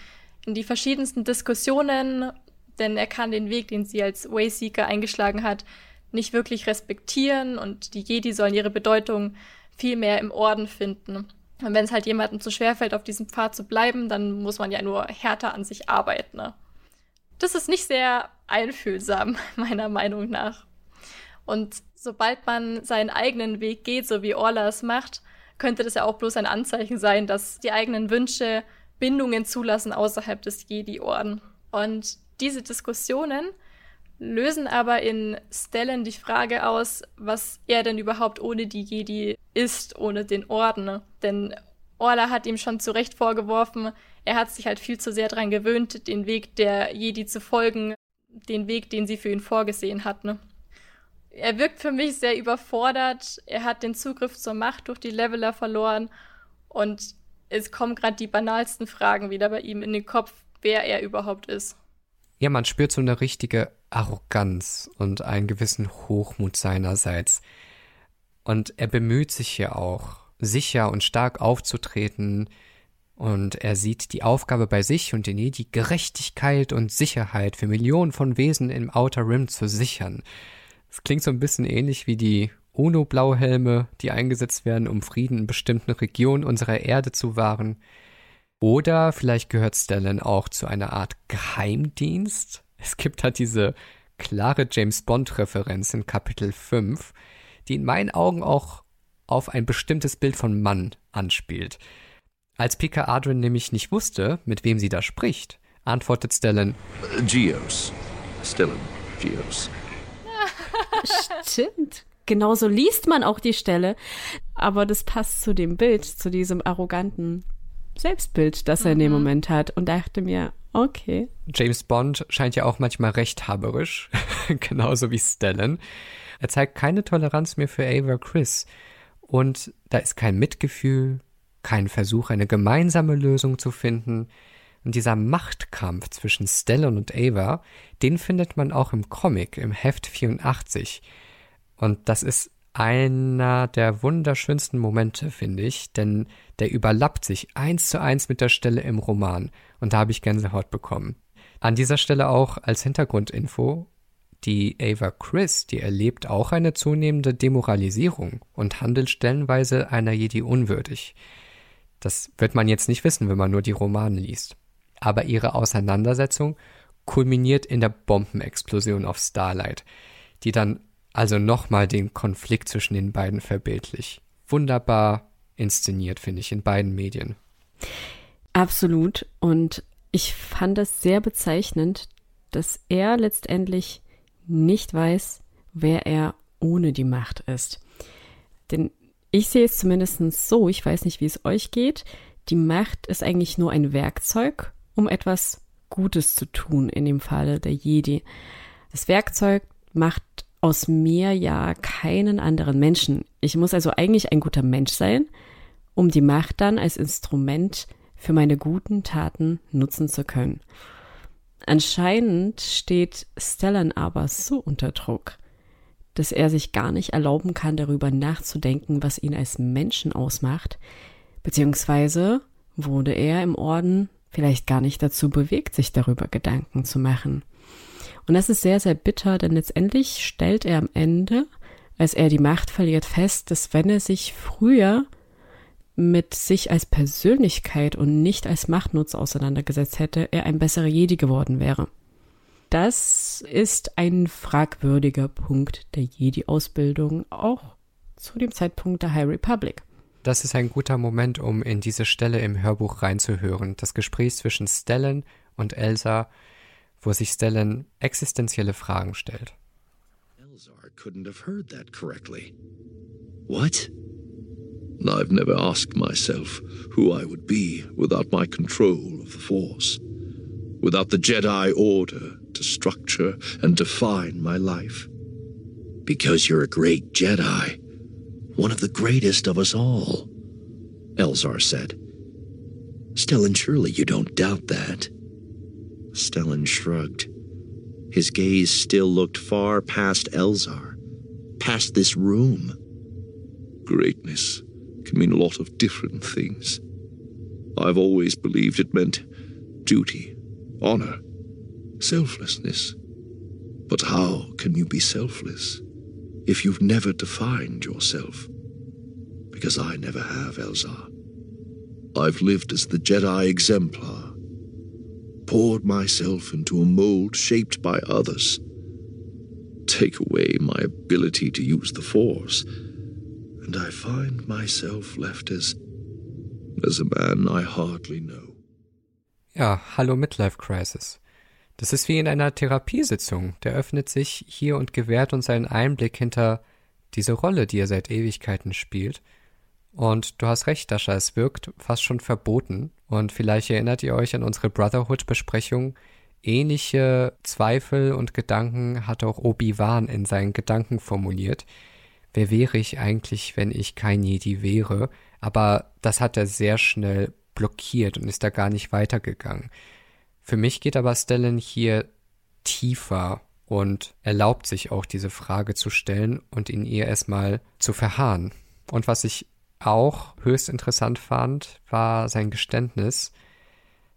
in die verschiedensten Diskussionen, denn er kann den Weg, den sie als Wayseeker eingeschlagen hat, nicht wirklich respektieren und die Jedi sollen ihre Bedeutung viel mehr im Orden finden. Und wenn es halt jemandem zu schwer fällt, auf diesem Pfad zu bleiben, dann muss man ja nur härter an sich arbeiten. Ne? Das ist nicht sehr einfühlsam, meiner Meinung nach. Und sobald man seinen eigenen Weg geht, so wie Orla es macht, könnte das ja auch bloß ein Anzeichen sein, dass die eigenen Wünsche Bindungen zulassen außerhalb des Jedi-Orden. Und diese Diskussionen lösen aber in Stellan die Frage aus, was er denn überhaupt ohne die Jedi ist, ohne den Orden. Denn Orla hat ihm schon zu Recht vorgeworfen, er hat sich halt viel zu sehr daran gewöhnt, den Weg der Jedi zu folgen, den Weg, den sie für ihn vorgesehen hat. Ne? Er wirkt für mich sehr überfordert, er hat den Zugriff zur Macht durch die Leveler verloren und es kommen gerade die banalsten Fragen wieder bei ihm in den Kopf, wer er überhaupt ist. Ja, man spürt so eine richtige Arroganz und einen gewissen Hochmut seinerseits. Und er bemüht sich hier auch, sicher und stark aufzutreten. Und er sieht die Aufgabe bei sich und den Jedi Gerechtigkeit und Sicherheit für Millionen von Wesen im Outer Rim zu sichern. Es klingt so ein bisschen ähnlich wie die UNO-Blauhelme, die eingesetzt werden, um Frieden in bestimmten Regionen unserer Erde zu wahren. Oder vielleicht gehört Stellan auch zu einer Art Geheimdienst. Es gibt halt diese klare James Bond-Referenz in Kapitel 5, die in meinen Augen auch auf ein bestimmtes Bild von Mann anspielt. Als Pika Adrian nämlich nicht wusste, mit wem sie da spricht, antwortet Stellan, Geos. Stellan. Geos. Stimmt. Genauso liest man auch die Stelle. Aber das passt zu dem Bild, zu diesem arroganten Selbstbild, das er in dem Moment hat. Und dachte mir, okay. James Bond scheint ja auch manchmal rechthaberisch, genauso wie Stellan. Er zeigt keine Toleranz mehr für Ava Chris. Und da ist kein Mitgefühl, kein Versuch, eine gemeinsame Lösung zu finden. Und dieser Machtkampf zwischen Stellan und Ava, den findet man auch im Comic, im Heft 84. Und das ist einer der wunderschönsten Momente, finde ich, denn der überlappt sich eins zu eins mit der Stelle im Roman. Und da habe ich Gänsehaut bekommen. An dieser Stelle auch als Hintergrundinfo, die Ava Chris, die erlebt auch eine zunehmende Demoralisierung und handelt stellenweise einer Jedi unwürdig. Das wird man jetzt nicht wissen, wenn man nur die Romane liest. Aber ihre Auseinandersetzung kulminiert in der Bombenexplosion auf Starlight, die dann also nochmal den Konflikt zwischen den beiden verbildlich. Wunderbar inszeniert, finde ich, in beiden Medien. Absolut. Und Ich fand es sehr bezeichnend, dass er letztendlich nicht weiß, wer er ohne die Macht ist. Denn ich sehe es zumindest so, ich weiß nicht, wie es euch geht, die Macht ist eigentlich nur ein Werkzeug, um etwas Gutes zu tun, in dem Falle der Jedi. Das Werkzeug macht aus mir ja keinen anderen Menschen. Ich muss also eigentlich ein guter Mensch sein, um die Macht dann als Instrument für meine guten Taten nutzen zu können. Anscheinend steht Stellan aber so unter Druck, dass er sich gar nicht erlauben kann, darüber nachzudenken, was ihn als Menschen ausmacht, beziehungsweise wurde er im Orden vielleicht gar nicht dazu bewegt, sich darüber Gedanken zu machen. Und das ist sehr, sehr bitter, denn letztendlich stellt er am Ende, als er die Macht verliert, fest, dass wenn er sich früher mit sich als Persönlichkeit und nicht als Machtnutz auseinandergesetzt hätte, er ein besserer Jedi geworden wäre. Das ist ein fragwürdiger Punkt der Jedi-Ausbildung, auch zu dem Zeitpunkt der High Republic. Das ist ein guter Moment, um in diese Stelle im Hörbuch reinzuhören. Das Gespräch zwischen Stellan und Elsa, wo er sich Stellan existenzielle Fragen stellt. Elzar couldn't have heard that correctly. What? I've never asked myself who I would be without my control of the Force, without the Jedi Order to structure and define my life. Because you're a great Jedi, one of the greatest of us all, Elzar said. Stellan, surely you don't doubt that. Stellan shrugged. His gaze still looked far past Elzar, past this room. Greatness can mean a lot of different things. I've always believed it meant duty, honor, selflessness. But how can you be selfless if you've never defined yourself? Because I never have, Elzar. I've lived as the Jedi exemplar, poured myself into a mold shaped by others. Take away my ability to use the Force, and I find myself left as as a man I hardly know. Ja, hallo Midlife Crisis. Das ist wie in einer Therapiesitzung. Der öffnet sich hier und gewährt uns einen Einblick hinter diese Rolle, die er seit Ewigkeiten spielt. Und du hast recht, Dasha, es wirkt fast schon verboten. Und vielleicht erinnert ihr euch an unsere Brotherhood-Besprechung. Ähnliche Zweifel und Gedanken hat auch Obi-Wan in seinen Gedanken formuliert. Wer wäre ich eigentlich, wenn ich kein Jedi wäre? Aber das hat er sehr schnell blockiert und ist da gar nicht weitergegangen. Für mich geht aber Stellan hier tiefer und erlaubt sich auch diese Frage zu stellen und in ihr erstmal zu verharren. Und was ich auch höchst interessant fand, war sein Geständnis,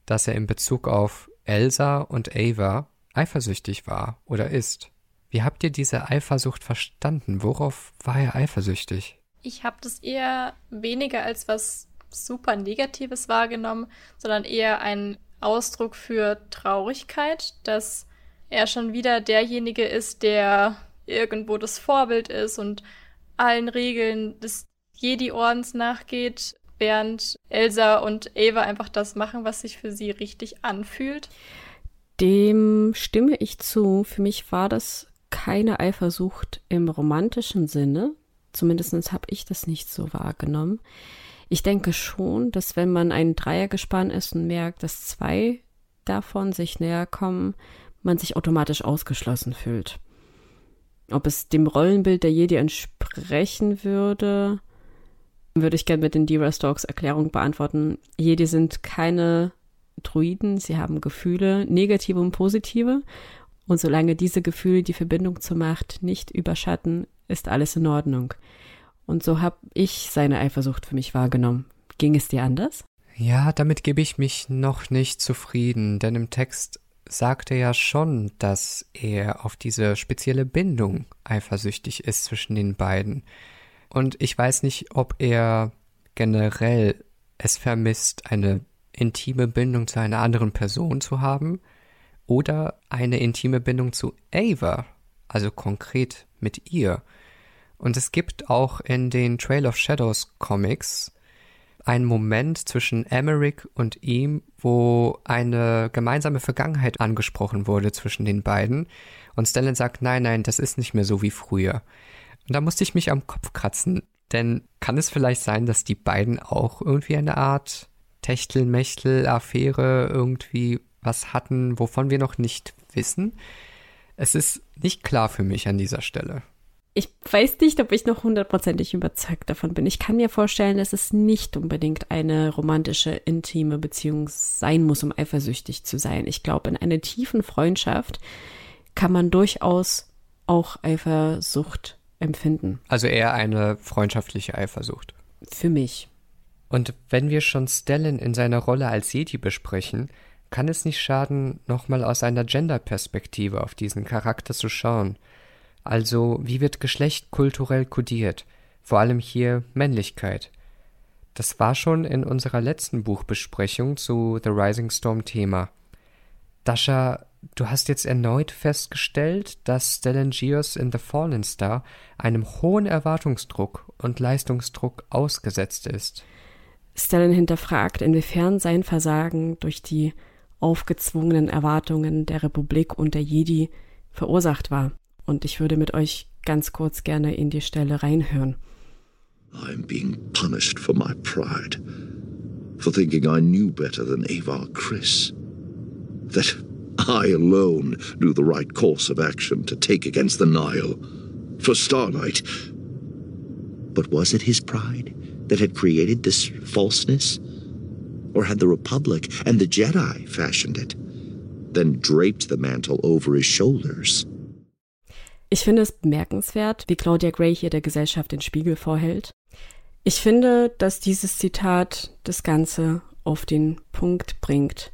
dass er in Bezug auf Elsa und Ava eifersüchtig war oder ist. Wie habt ihr diese Eifersucht verstanden? Worauf war er eifersüchtig? Ich habe das eher weniger als was super Negatives wahrgenommen, sondern eher ein Ausdruck für Traurigkeit, dass er schon wieder derjenige ist, der irgendwo das Vorbild ist und allen Regeln des Jedi-Ordens nachgeht, während Elsa und Ava einfach das machen, was sich für sie richtig anfühlt. Dem stimme ich zu. Für mich war das keine Eifersucht im romantischen Sinne. Zumindest habe ich das nicht so wahrgenommen. Ich denke schon, dass wenn man ein Dreiergespann ist und merkt, dass zwei davon sich näher kommen, man sich automatisch ausgeschlossen fühlt. Ob es dem Rollenbild der Jedi entsprechen würde, würde ich gerne mit den Dira Stokes Erklärung beantworten. Jedi sind keine Druiden, sie haben Gefühle, negative und positive. Und solange diese Gefühle die Verbindung zur Macht nicht überschatten, ist alles in Ordnung. Und so habe ich seine Eifersucht für mich wahrgenommen. Ging es dir anders? Ja, damit gebe ich mich noch nicht zufrieden, denn im Text sagt er ja schon, dass er auf diese spezielle Bindung eifersüchtig ist zwischen den beiden. Und ich weiß nicht, ob er generell es vermisst, eine intime Bindung zu einer anderen Person zu haben oder eine intime Bindung zu Ava, also konkret mit ihr. Und es gibt auch in den Trail of Shadows Comics einen Moment zwischen Emmerich und ihm, wo eine gemeinsame Vergangenheit angesprochen wurde zwischen den beiden. Und Stellan sagt, nein, nein, das ist nicht mehr so wie früher. Und da musste ich mich am Kopf kratzen. Denn kann es vielleicht sein, dass die beiden auch irgendwie eine Art Techtelmechtel-Affäre irgendwie was hatten, wovon wir noch nicht wissen? Es ist nicht klar für mich an dieser Stelle. Ich weiß nicht, ob ich noch hundertprozentig überzeugt davon bin. Ich kann mir vorstellen, dass es nicht unbedingt eine romantische, intime Beziehung sein muss, um eifersüchtig zu sein. Ich glaube, in einer tiefen Freundschaft kann man durchaus auch Eifersucht empfinden. Also eher eine freundschaftliche Eifersucht. Für mich. Und wenn wir schon Stellan in seiner Rolle als Jedi besprechen, kann es nicht schaden, nochmal aus einer Gender-Perspektive auf diesen Charakter zu schauen. Also, wie wird Geschlecht kulturell kodiert? Vor allem hier Männlichkeit. Das war schon in unserer letzten Buchbesprechung zu The Rising Storm Thema. Dasha, du hast jetzt erneut festgestellt, dass Stellan Geos in The Fallen Star einem hohen Erwartungsdruck und Leistungsdruck ausgesetzt ist. Stellan hinterfragt, inwiefern sein Versagen durch die aufgezwungenen Erwartungen der Republik und der Jedi verursacht war. Und ich würde mit euch ganz kurz gerne in die Stelle reinhören. I'm being punished for my pride, for thinking I knew better than Avar Chris. That I alone knew the right course of action to take against the Nile, for Starlight. But was it his pride that had created this falseness? Or had the Republic and the Jedi fashioned it, then draped the mantle over his shoulders? Ich finde es bemerkenswert, wie Claudia Gray hier der Gesellschaft den Spiegel vorhält. Ich finde, dass dieses Zitat das Ganze auf den Punkt bringt.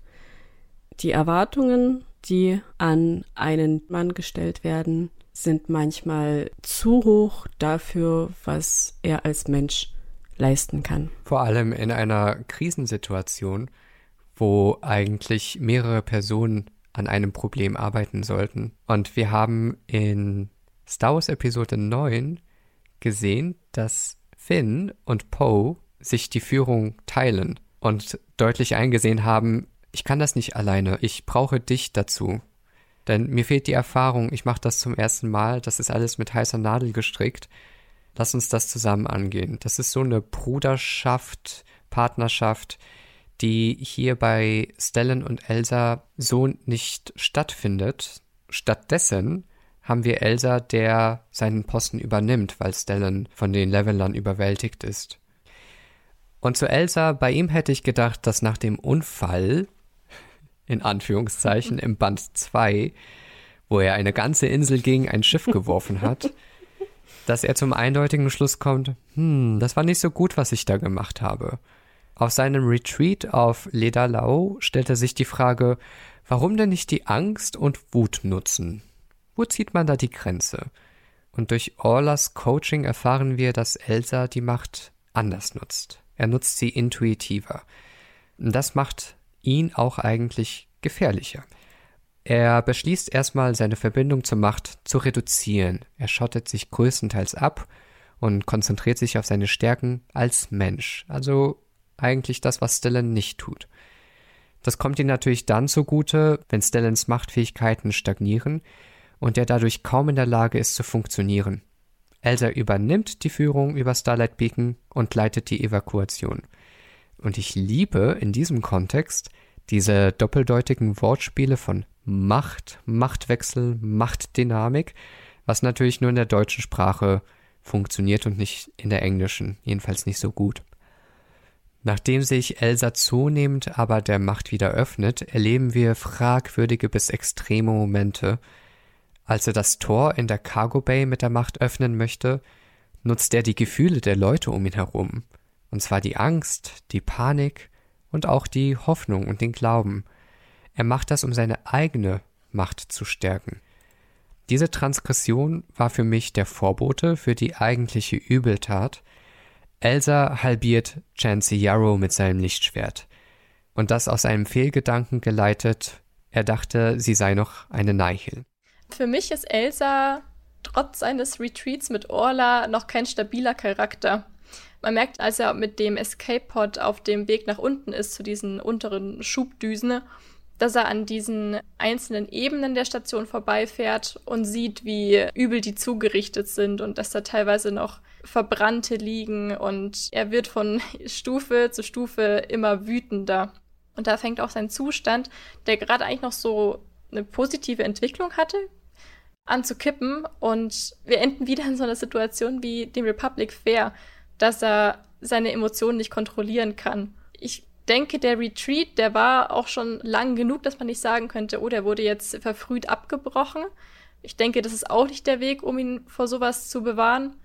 Die Erwartungen, die an einen Mann gestellt werden, sind manchmal zu hoch dafür, was er als Mensch leisten kann. Vor allem in einer Krisensituation, wo eigentlich mehrere Personen an einem Problem arbeiten sollten. Und wir haben in Star Wars Episode 9 gesehen, dass Finn und Poe sich die Führung teilen und deutlich eingesehen haben, ich kann das nicht alleine, ich brauche dich dazu. Denn mir fehlt die Erfahrung, ich mache das zum ersten Mal, das ist alles mit heißer Nadel gestrickt. Lass uns das zusammen angehen. Das ist so eine Bruderschaft, Partnerschaft, die hier bei Stellan und Elsa so nicht stattfindet. Stattdessen haben wir Elsa, der seinen Posten übernimmt, weil Stellan von den Levelern überwältigt ist. Und zu Elsa, bei ihm hätte ich gedacht, dass nach dem Unfall, in Anführungszeichen, im Band 2, wo er eine ganze Insel gegen ein Schiff geworfen hat, dass er zum eindeutigen Schluss kommt, hm, das war nicht so gut, was ich da gemacht habe. Auf seinem Retreat auf Ledalau stellt er sich die Frage, warum denn nicht die Angst und Wut nutzen? Wo zieht man da die Grenze? Und durch Orlas Coaching erfahren wir, dass Elsa die Macht anders nutzt. Er nutzt sie intuitiver. Das macht ihn auch eigentlich gefährlicher. Er beschließt erstmal, seine Verbindung zur Macht zu reduzieren. Er schottet sich größtenteils ab und konzentriert sich auf seine Stärken als Mensch. Also eigentlich das, was Stellan nicht tut. Das kommt ihm natürlich dann zugute, wenn Stellans Machtfähigkeiten stagnieren und er dadurch kaum in der Lage ist zu funktionieren. Elsa übernimmt die Führung über Starlight Beacon und leitet die Evakuation. Und ich liebe in diesem Kontext diese doppeldeutigen Wortspiele von Macht, Machtwechsel, Machtdynamik, was natürlich nur in der deutschen Sprache funktioniert und nicht in der englischen, jedenfalls nicht so gut. Nachdem sich Elsa zunehmend aber der Macht wieder öffnet, erleben wir fragwürdige bis extreme Momente. Als er das Tor in der Cargo Bay mit der Macht öffnen möchte, nutzt er die Gefühle der Leute um ihn herum. Und zwar die Angst, die Panik und auch die Hoffnung und den Glauben. Er macht das, um seine eigene Macht zu stärken. Diese Transgression war für mich der Vorbote für die eigentliche Übeltat, Elsa halbiert Chancey Yarrow mit seinem Lichtschwert. Und das aus einem Fehlgedanken geleitet, er dachte, sie sei noch eine Neichel. Für mich ist Elsa trotz seines Retreats mit Orla noch kein stabiler Charakter. Man merkt, als er mit dem Escape-Pod auf dem Weg nach unten ist, zu diesen unteren Schubdüsen, dass er an diesen einzelnen Ebenen der Station vorbeifährt und sieht, wie übel die zugerichtet sind und dass da teilweise noch Verbrannte liegen und er wird von Stufe zu Stufe immer wütender. Und da fängt auch sein Zustand, der gerade eigentlich noch so eine positive Entwicklung hatte, an zu kippen und wir enden wieder in so einer Situation wie dem Republic Fair, dass er seine Emotionen nicht kontrollieren kann. Ich denke, der Retreat, der war auch schon lang genug, dass man nicht sagen könnte, oh, der wurde jetzt verfrüht abgebrochen. Ich denke, das ist auch nicht der Weg, um ihn vor sowas zu bewahren.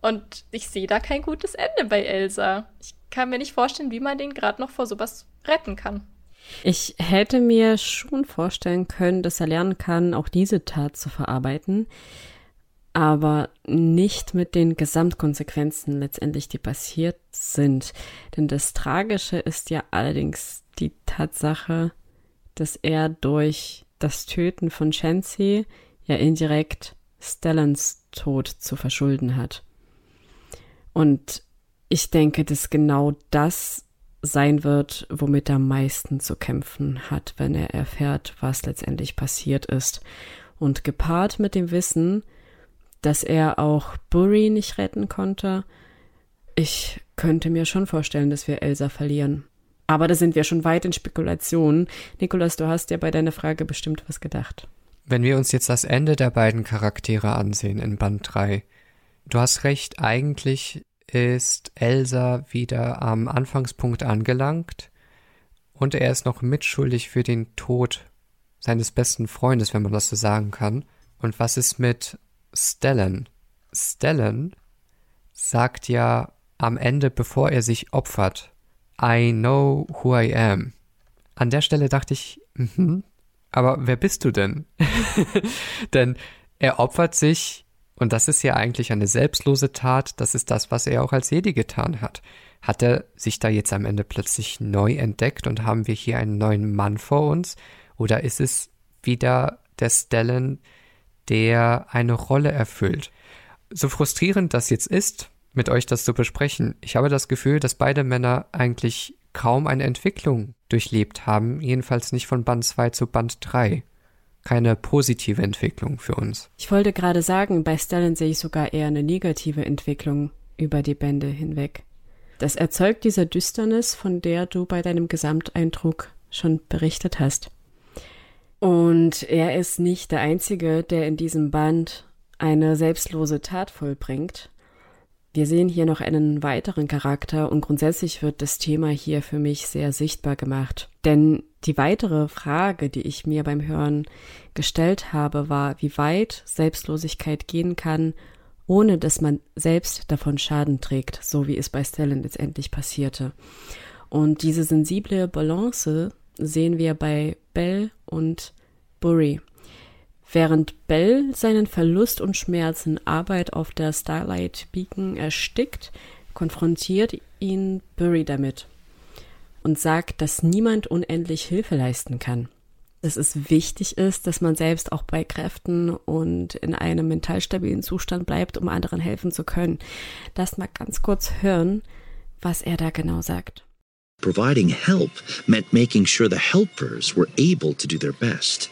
Und ich sehe da kein gutes Ende bei Elsa. Ich kann mir nicht vorstellen, wie man den gerade noch vor sowas retten kann. Ich hätte mir schon vorstellen können, dass er lernen kann, auch diese Tat zu verarbeiten aber nicht mit den Gesamtkonsequenzen letztendlich, die passiert sind. Denn das Tragische ist ja allerdings die Tatsache, dass er durch das Töten von Chancy ja indirekt Stellans Tod zu verschulden hat. Und ich denke, dass genau das sein wird, womit er am meisten zu kämpfen hat, wenn er erfährt, was letztendlich passiert ist. Und gepaart mit dem Wissen, dass er auch Burry nicht retten konnte. Ich könnte mir schon vorstellen, dass wir Elsa verlieren. Aber da sind wir schon weit in Spekulationen. Nikolas, du hast ja bei deiner Frage bestimmt was gedacht. Wenn wir uns jetzt das Ende der beiden Charaktere ansehen in Band 3, du hast recht, eigentlich ist Elsa wieder am Anfangspunkt angelangt und er ist noch mitschuldig für den Tod seines besten Freundes, wenn man das so sagen kann. Und was ist mit Stellan. Stellan sagt ja am Ende, bevor er sich opfert, I know who I am. An der Stelle dachte ich, mh, aber wer bist du denn? denn er opfert sich, und das ist ja eigentlich eine selbstlose Tat, das ist das, was er auch als Jedi getan hat. Hat er sich da jetzt am Ende plötzlich neu entdeckt und haben wir hier einen neuen Mann vor uns? Oder ist es wieder der Stellan, der eine Rolle erfüllt. So frustrierend das jetzt ist, mit euch das zu besprechen, ich habe das Gefühl, dass beide Männer eigentlich kaum eine Entwicklung durchlebt haben, jedenfalls nicht von Band 2 zu Band 3. Keine positive Entwicklung für uns. Ich wollte gerade sagen, bei Stellan sehe ich sogar eher eine negative Entwicklung über die Bände hinweg. Das erzeugt diese Düsternis, von der du bei deinem Gesamteindruck schon berichtet hast. Und er ist nicht der Einzige, der in diesem Band eine selbstlose Tat vollbringt. Wir sehen hier noch einen weiteren Charakter und grundsätzlich wird das Thema hier für mich sehr sichtbar gemacht. Denn die weitere Frage, die ich mir beim Hören gestellt habe, war, wie weit Selbstlosigkeit gehen kann, ohne dass man selbst davon Schaden trägt, so wie es bei Stellan letztendlich passierte. Und diese sensible Balance sehen wir bei Bell und Burry. Während Bell seinen Verlust und Schmerz in Arbeit auf der Starlight Beacon erstickt, konfrontiert ihn Burry damit und sagt, dass niemand unendlich Hilfe leisten kann. Dass es wichtig ist, dass man selbst auch bei Kräften und in einem mental stabilen Zustand bleibt, um anderen helfen zu können. Lass mal ganz kurz hören, was er da genau sagt. Providing help meant making sure the helpers were able to do their best.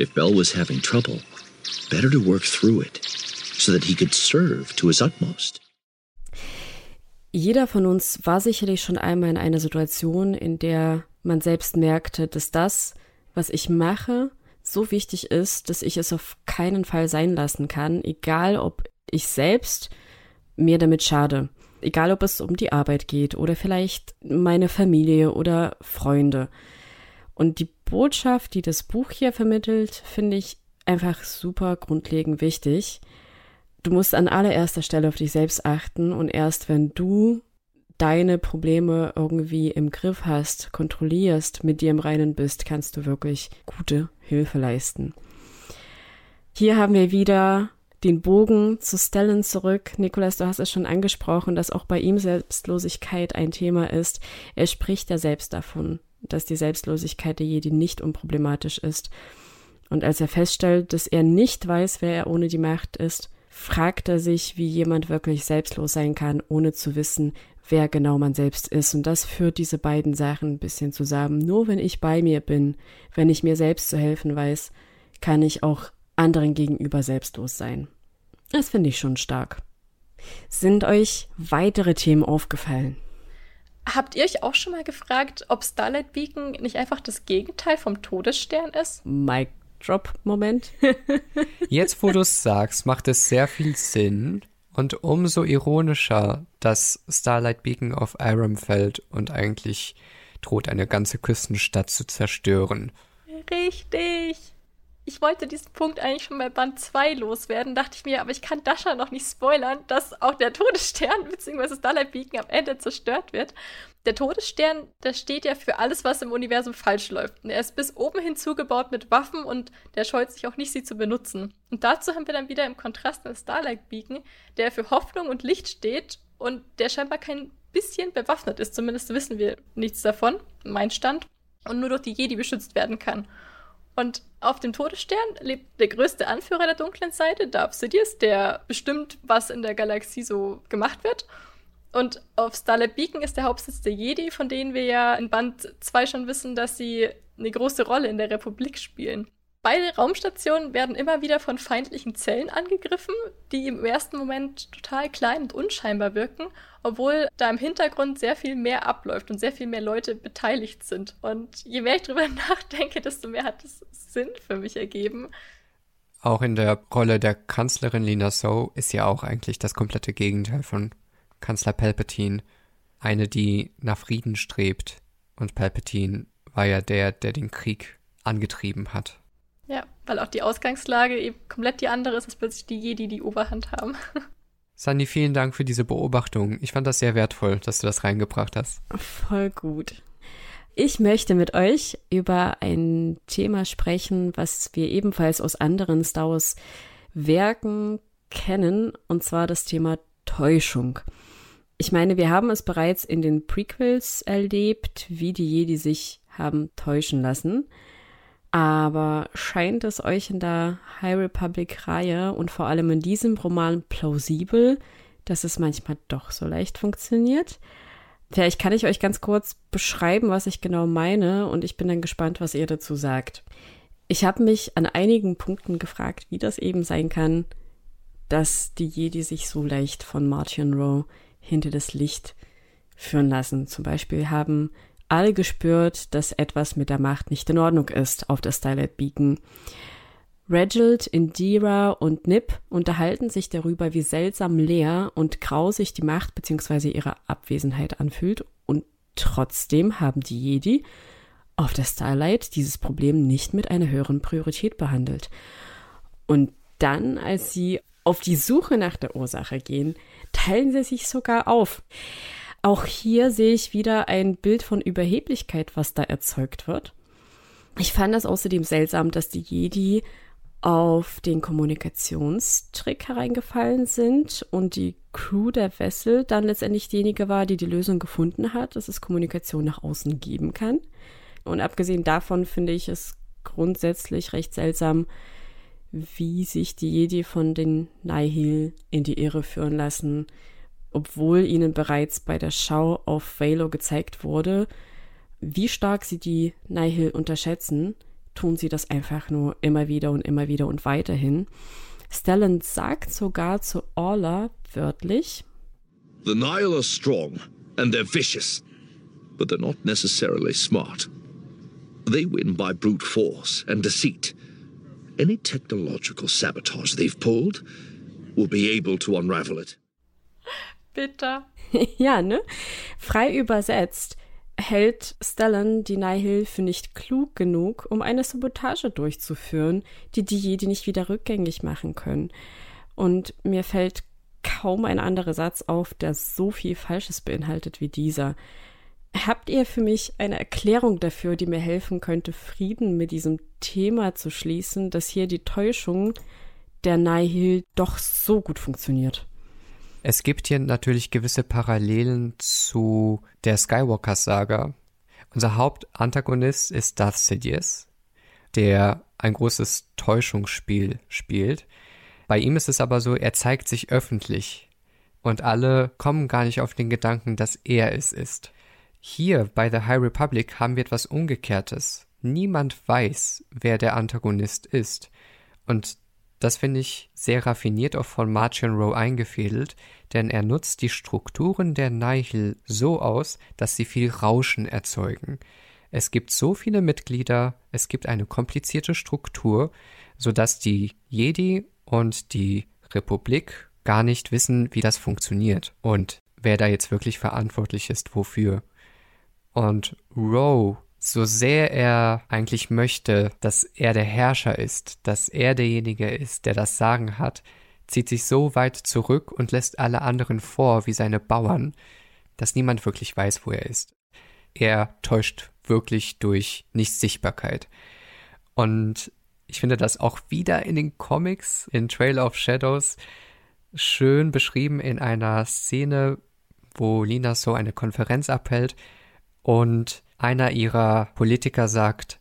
If Bell was having trouble, better to work through it so that he could serve to his utmost. Jeder von uns war sicherlich schon einmal in einer Situation, in der man selbst merkte, dass das, was ich mache, so wichtig ist, dass ich es auf keinen Fall sein lassen kann, egal ob ich selbst mir damit schade egal ob es um die Arbeit geht oder vielleicht meine Familie oder Freunde. Und die Botschaft, die das Buch hier vermittelt, finde ich einfach super grundlegend wichtig. Du musst an allererster Stelle auf dich selbst achten und erst wenn du deine Probleme irgendwie im Griff hast, kontrollierst, mit dir im Reinen bist, kannst du wirklich gute Hilfe leisten. Hier haben wir wieder den Bogen zu Stellan zurück. Nikolas, du hast es schon angesprochen, dass auch bei ihm Selbstlosigkeit ein Thema ist. Er spricht ja selbst davon, dass die Selbstlosigkeit der Jedi nicht unproblematisch ist. Und als er feststellt, dass er nicht weiß, wer er ohne die Macht ist, fragt er sich, wie jemand wirklich selbstlos sein kann, ohne zu wissen, wer genau man selbst ist. Und das führt diese beiden Sachen ein bisschen zusammen. Nur wenn ich bei mir bin, wenn ich mir selbst zu helfen weiß, kann ich auch anderen gegenüber selbstlos sein. Das finde ich schon stark. Sind euch weitere Themen aufgefallen? Habt ihr euch auch schon mal gefragt, ob Starlight Beacon nicht einfach das Gegenteil vom Todesstern ist? Mic Drop Moment. Jetzt, wo du es sagst, macht es sehr viel Sinn und umso ironischer, dass Starlight Beacon auf Aram fällt und eigentlich droht eine ganze Küstenstadt zu zerstören. Richtig ich wollte diesen Punkt eigentlich schon bei Band 2 loswerden, dachte ich mir, aber ich kann Dasha noch nicht spoilern, dass auch der Todesstern bzw. Starlight Beacon am Ende zerstört wird. Der Todesstern, der steht ja für alles, was im Universum falsch läuft. Und er ist bis oben hin zugebaut mit Waffen und der scheut sich auch nicht, sie zu benutzen. Und dazu haben wir dann wieder im Kontrast den Starlight Beacon, der für Hoffnung und Licht steht und der scheinbar kein bisschen bewaffnet ist. Zumindest wissen wir nichts davon, mein Stand. Und nur durch die Jedi beschützt werden kann. Und auf dem Todesstern lebt der größte Anführer der dunklen Seite, Darth Sidious, der bestimmt, was in der Galaxie so gemacht wird. Und auf Starlight Beacon ist der Hauptsitz der Jedi, von denen wir ja in Band 2 schon wissen, dass sie eine große Rolle in der Republik spielen. Beide Raumstationen werden immer wieder von feindlichen Zellen angegriffen, die im ersten Moment total klein und unscheinbar wirken, obwohl da im Hintergrund sehr viel mehr abläuft und sehr viel mehr Leute beteiligt sind. Und je mehr ich drüber nachdenke, desto mehr hat es Sinn für mich ergeben. Auch in der Rolle der Kanzlerin Lina So ist ja auch eigentlich das komplette Gegenteil von Kanzler Palpatine. Eine, die nach Frieden strebt. Und Palpatine war ja der, der den Krieg angetrieben hat. Weil auch die Ausgangslage eben komplett die andere ist, als plötzlich die Jedi die Oberhand haben. Sandy, vielen Dank für diese Beobachtung. Ich fand das sehr wertvoll, dass du das reingebracht hast. Voll gut. Ich möchte mit euch über ein Thema sprechen, was wir ebenfalls aus anderen Star Wars Werken kennen, und zwar das Thema Täuschung. Ich meine, wir haben es bereits in den Prequels erlebt, wie die Jedi sich haben täuschen lassen. Aber scheint es euch in der High Republic-Reihe und vor allem in diesem Roman plausibel, dass es manchmal doch so leicht funktioniert? Vielleicht kann ich euch ganz kurz beschreiben, was ich genau meine, und ich bin dann gespannt, was ihr dazu sagt. Ich habe mich an einigen Punkten gefragt, wie das eben sein kann, dass die Jedi sich so leicht von Martin Rowe hinter das Licht führen lassen. Zum Beispiel haben alle gespürt, dass etwas mit der Macht nicht in Ordnung ist auf der Starlight Beacon. Reginald, Indira und Nip unterhalten sich darüber, wie seltsam leer und grau sich die Macht bzw. ihre Abwesenheit anfühlt und trotzdem haben die Jedi auf der Starlight dieses Problem nicht mit einer höheren Priorität behandelt. Und dann, als sie auf die Suche nach der Ursache gehen, teilen sie sich sogar auf. Auch hier sehe ich wieder ein Bild von Überheblichkeit, was da erzeugt wird. Ich fand das außerdem seltsam, dass die Jedi auf den Kommunikationstrick hereingefallen sind und die Crew der Wessel dann letztendlich diejenige war, die die Lösung gefunden hat, dass es Kommunikation nach außen geben kann. Und abgesehen davon finde ich es grundsätzlich recht seltsam, wie sich die Jedi von den Nihil in die Irre führen lassen, obwohl ihnen bereits bei der Schau auf Valo gezeigt wurde, wie stark sie die Nihil unterschätzen, tun sie das einfach nur immer wieder und immer wieder und weiterhin. Stellan sagt sogar zu Orla wörtlich: The Nihil are strong and they're vicious, but they're not necessarily smart. They win by brute force and deceit. Any technological sabotage they've pulled will be able to unravel it. Bitter. ja, ne? Frei übersetzt hält Stellan die Nihil für nicht klug genug, um eine Sabotage durchzuführen, die die Jedi nicht wieder rückgängig machen können. Und mir fällt kaum ein anderer Satz auf, der so viel Falsches beinhaltet wie dieser. Habt ihr für mich eine Erklärung dafür, die mir helfen könnte, Frieden mit diesem Thema zu schließen, dass hier die Täuschung der Nihil doch so gut funktioniert? Es gibt hier natürlich gewisse Parallelen zu der Skywalker-Saga. Unser Hauptantagonist ist Darth Sidious, der ein großes Täuschungsspiel spielt, Bei ihm ist es aber so, er zeigt sich öffentlich und alle kommen gar nicht auf den Gedanken, dass er es ist. Hier bei The High Republic haben wir etwas Umgekehrtes. Niemand weiß, wer der Antagonist ist. Und das finde ich sehr raffiniert auch von Martian Rowe eingefädelt, denn er nutzt die Strukturen der Nihil so aus, dass sie viel Rauschen erzeugen. Es gibt so viele Mitglieder, es gibt eine komplizierte Struktur, sodass die Jedi und die Republik gar nicht wissen, wie das funktioniert und wer da jetzt wirklich verantwortlich ist, wofür. Und Roe, so sehr er eigentlich möchte, dass er der Herrscher ist, dass er derjenige ist, der das Sagen hat, zieht sich so weit zurück und lässt alle anderen vor wie seine Bauern, dass niemand wirklich weiß, wo er ist. Er täuscht wirklich durch Nichtsichtbarkeit. Und ich finde das auch wieder in den Comics, in Trail of Shadows, schön beschrieben in einer Szene, wo Lina so eine Konferenz abhält und einer ihrer Politiker sagt,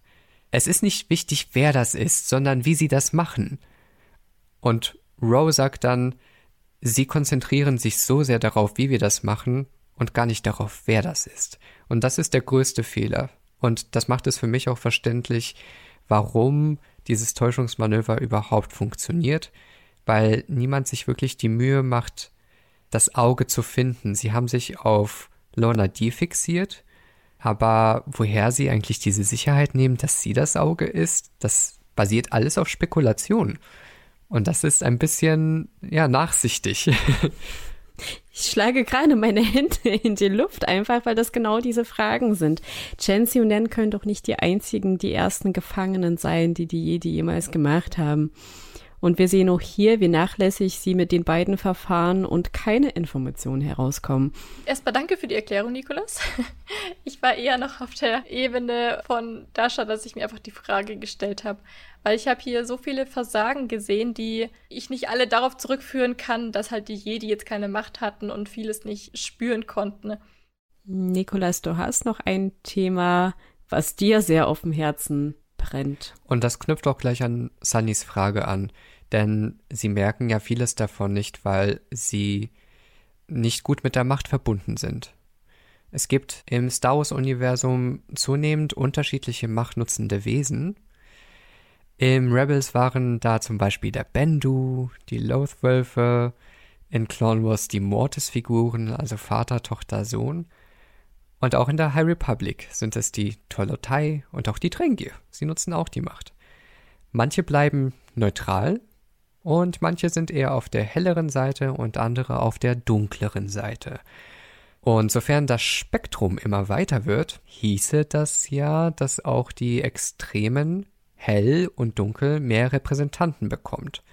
es ist nicht wichtig, wer das ist, sondern wie sie das machen. Und Roe sagt dann, sie konzentrieren sich so sehr darauf, wie wir das machen und gar nicht darauf, wer das ist. Und das ist der größte Fehler. Und das macht es für mich auch verständlich, warum dieses Täuschungsmanöver überhaupt funktioniert, weil niemand sich wirklich die Mühe macht, das Auge zu finden. Sie haben sich auf Lorna D fixiert, aber woher sie eigentlich diese Sicherheit nehmen, dass sie das Auge ist, das basiert alles auf Spekulation. Und das ist ein bisschen, ja, nachsichtig. Ich schlage gerade meine Hände in die Luft, einfach weil das genau diese Fragen sind. Chancy und Nen können doch nicht die einzigen, die ersten Gefangenen sein, die die Jedi jemals gemacht haben. Und wir sehen auch hier, wie nachlässig sie mit den beiden Verfahren und keine Informationen herauskommen. Erstmal danke für die Erklärung, Nikolas. Ich war eher noch auf der Ebene von Dasha, dass ich mir einfach die Frage gestellt habe. Weil ich habe hier so viele Versagen gesehen, die ich nicht alle darauf zurückführen kann, dass halt die Jedi jetzt keine Macht hatten und vieles nicht spüren konnten. Nikolas, du hast noch ein Thema, was dir sehr auf dem Herzen brennt. Und das knüpft auch gleich an Sunnys Frage an, denn sie merken ja vieles davon nicht, weil sie nicht gut mit der Macht verbunden sind. Es gibt im Star Wars-Universum zunehmend unterschiedliche machtnutzende Wesen. Im Rebels waren da zum Beispiel der Bendu, die Lothwölfe, in Clone Wars die Mortis-Figuren, also Vater, Tochter, Sohn. Und auch in der High Republic sind es die Tolotai und auch die Drengir. Sie nutzen auch die Macht. Manche bleiben neutral und manche sind eher auf der helleren Seite und andere auf der dunkleren Seite. Und sofern das Spektrum immer weiter wird, hieße das ja, dass auch die Extremen hell und dunkel mehr Repräsentanten bekommt.